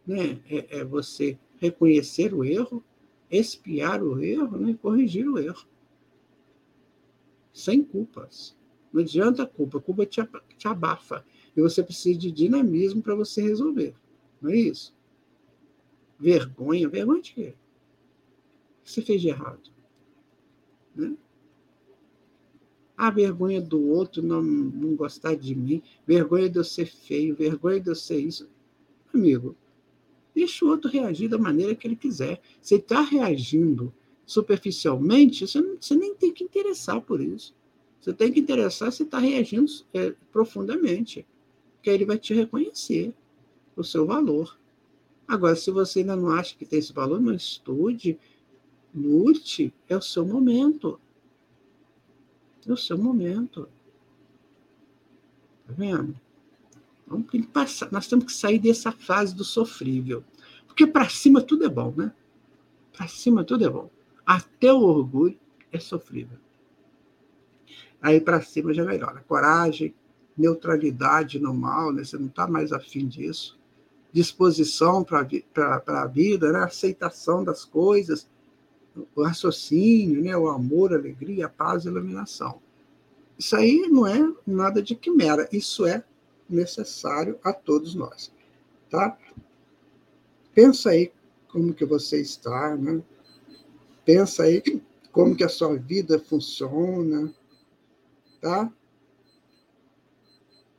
[SPEAKER 2] Né? É, é você reconhecer o erro, espiar o erro né, e corrigir o erro. Sem culpas. Não adianta culpa, culpa te, te abafa. E você precisa de dinamismo para você resolver. Não é isso? Vergonha. Vergonha de quê? O que você fez de errado? Né? A vergonha do outro não, não gostar de mim, vergonha de eu ser feio, vergonha de eu ser isso. Amigo, Deixa o outro reagir da maneira que ele quiser. Se ele está reagindo superficialmente, você, não, você, nem tem que interessar por isso. Você tem que interessar se está reagindo é, profundamente, que aí ele vai te reconhecer o seu valor. Agora, se você ainda não acha que tem esse valor, não estude, lute, é o seu momento. É o seu momento. Tá vendo? Vamos passar, nós temos que sair dessa fase do sofrível. Porque para cima tudo é bom, né? Para cima tudo é bom. Até o orgulho é sofrível. Aí para cima já melhora. Coragem, neutralidade no mal, né? você não está mais afim disso. Disposição para a vida, né? aceitação das coisas, o raciocínio, né? o amor, a alegria, a paz e a iluminação. Isso aí não é nada de quimera, isso é necessário a todos nós, tá? Pensa aí como que você está, né? Pensa aí como que a sua vida funciona, tá?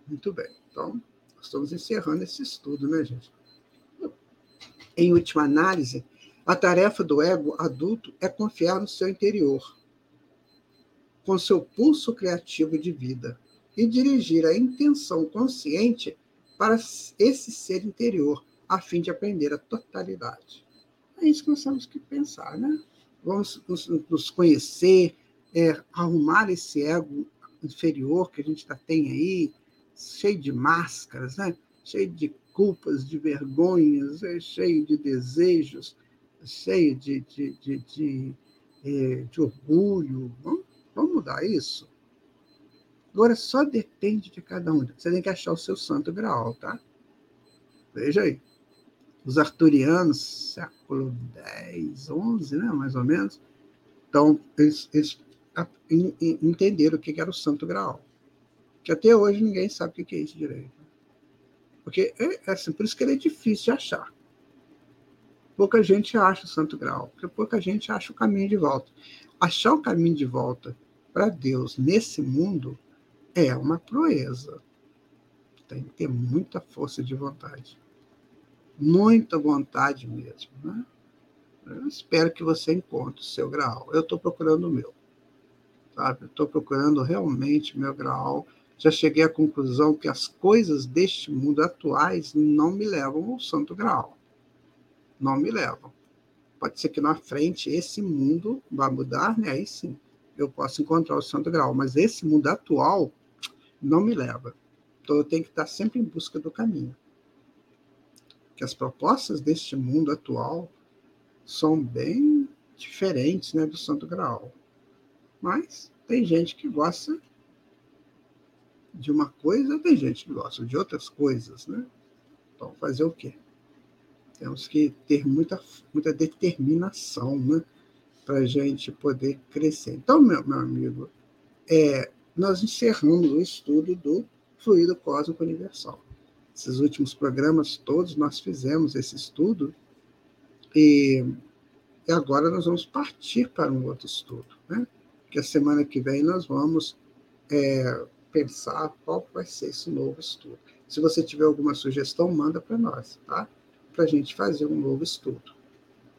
[SPEAKER 2] Muito bem. Então, estamos encerrando esse estudo, né, gente? Em última análise, a tarefa do ego adulto é confiar no seu interior, com seu pulso criativo de vida, e dirigir a intenção consciente para esse ser interior, a fim de aprender a totalidade. É isso que nós temos que pensar, né? Vamos nos, nos conhecer, é, arrumar esse ego inferior que a gente já tem aí, cheio de máscaras, né? cheio de culpas, de vergonhas, é cheio de desejos, cheio de, de, de, de, é, de orgulho. Vamos, vamos mudar isso? Agora, só depende de cada um. Você tem que achar o seu santo grau, tá? Veja aí. Os arturianos, século X, XI, né, mais ou menos, então, eles, eles entenderam o que era o santo grau. Que até hoje ninguém sabe o que é isso direito. Porque é, é assim, por isso que ele é difícil de achar. Pouca gente acha o santo grau, porque pouca gente acha o caminho de volta. Achar o caminho de volta para Deus nesse mundo é uma proeza. Tem que ter muita força de vontade. Muita vontade mesmo. Né? Eu espero que você encontre o seu grau. Eu estou procurando o meu. Sabe? Estou procurando realmente o meu grau. Já cheguei à conclusão que as coisas deste mundo atuais não me levam ao santo grau. Não me levam. Pode ser que na frente esse mundo vá mudar, né? Aí sim eu posso encontrar o santo grau. Mas esse mundo atual não me leva. Então eu tenho que estar sempre em busca do caminho. Que as propostas deste mundo atual são bem diferentes né, do Santo Graal. Mas tem gente que gosta de uma coisa, tem gente que gosta de outras coisas, né? Então, fazer o quê? Temos que ter muita, muita determinação, né? Para a gente poder crescer. Então, meu, meu amigo, é, nós encerramos o estudo do fluido cósmico universal. Esses últimos programas todos nós fizemos esse estudo e, e agora nós vamos partir para um outro estudo, né? Que a semana que vem nós vamos é, pensar qual vai ser esse novo estudo. Se você tiver alguma sugestão, manda para nós, tá? Para a gente fazer um novo estudo.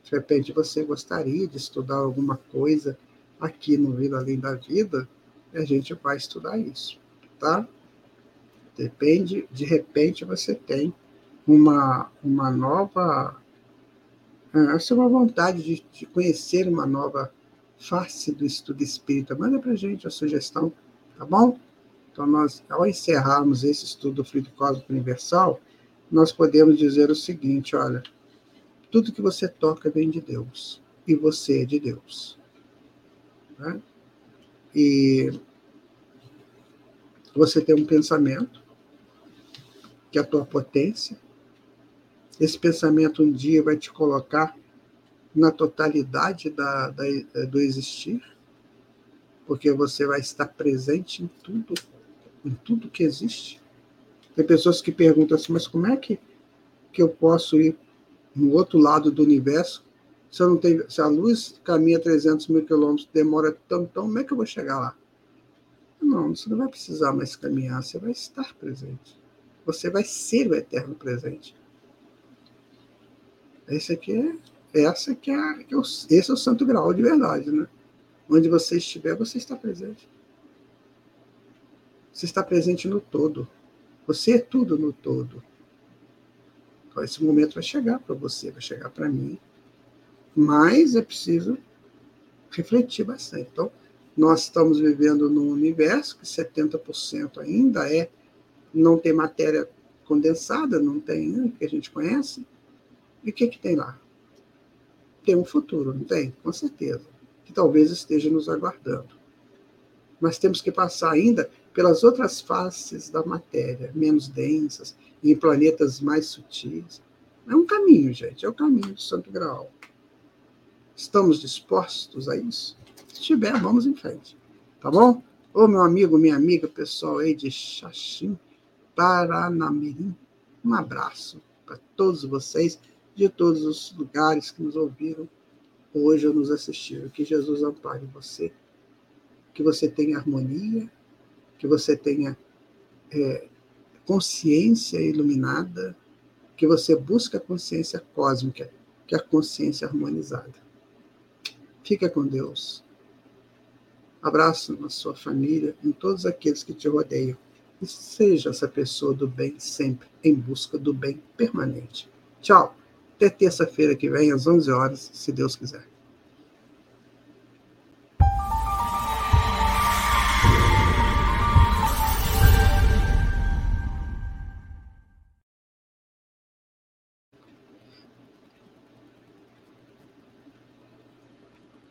[SPEAKER 2] De repente você gostaria de estudar alguma coisa aqui no Vida Além da Vida, a gente vai estudar isso, tá? Depende, de repente você tem uma, uma nova, essa é uma vontade de, de conhecer uma nova face do estudo espírita. Manda para gente a sugestão, tá bom? Então, nós, ao encerrarmos esse estudo do fluido cósmico universal, nós podemos dizer o seguinte: olha, tudo que você toca vem de Deus, e você é de Deus. Né? E você tem um pensamento, que é a tua potência. Esse pensamento um dia vai te colocar na totalidade da, da, do existir, porque você vai estar presente em tudo, em tudo que existe. Tem pessoas que perguntam assim, mas como é que, que eu posso ir no outro lado do universo se, eu não tenho, se a luz caminha 300 mil quilômetros, demora tão, tão, como é que eu vou chegar lá? Não, você não vai precisar mais caminhar, você vai estar presente. Você vai ser o eterno presente. Esse aqui é, essa aqui é, esse é o santo grau de verdade, né? Onde você estiver, você está presente. Você está presente no todo. Você é tudo no todo. Então, esse momento vai chegar para você, vai chegar para mim, mas é preciso refletir bastante. Então, nós estamos vivendo num universo que 70% ainda é não tem matéria condensada, não tem né, que a gente conhece. E o que, que tem lá? Tem um futuro, não tem? Com certeza. Que talvez esteja nos aguardando. Mas temos que passar ainda pelas outras faces da matéria, menos densas, em planetas mais sutis. É um caminho, gente, é o caminho do Santo Graal. Estamos dispostos a isso? Se estiver, vamos em frente. Tá bom? Ô, meu amigo, minha amiga, pessoal aí de Xaxim, Paranamirim, um abraço para todos vocês, de todos os lugares que nos ouviram hoje ou nos assistiram. Que Jesus ampare você, que você tenha harmonia, que você tenha é, consciência iluminada, que você busque a consciência cósmica, que é a consciência harmonizada. Fica com Deus. Abraço na sua família, em todos aqueles que te rodeiam. E seja essa pessoa do bem sempre, em busca do bem permanente. Tchau. Até terça-feira que vem, às 11 horas, se Deus quiser.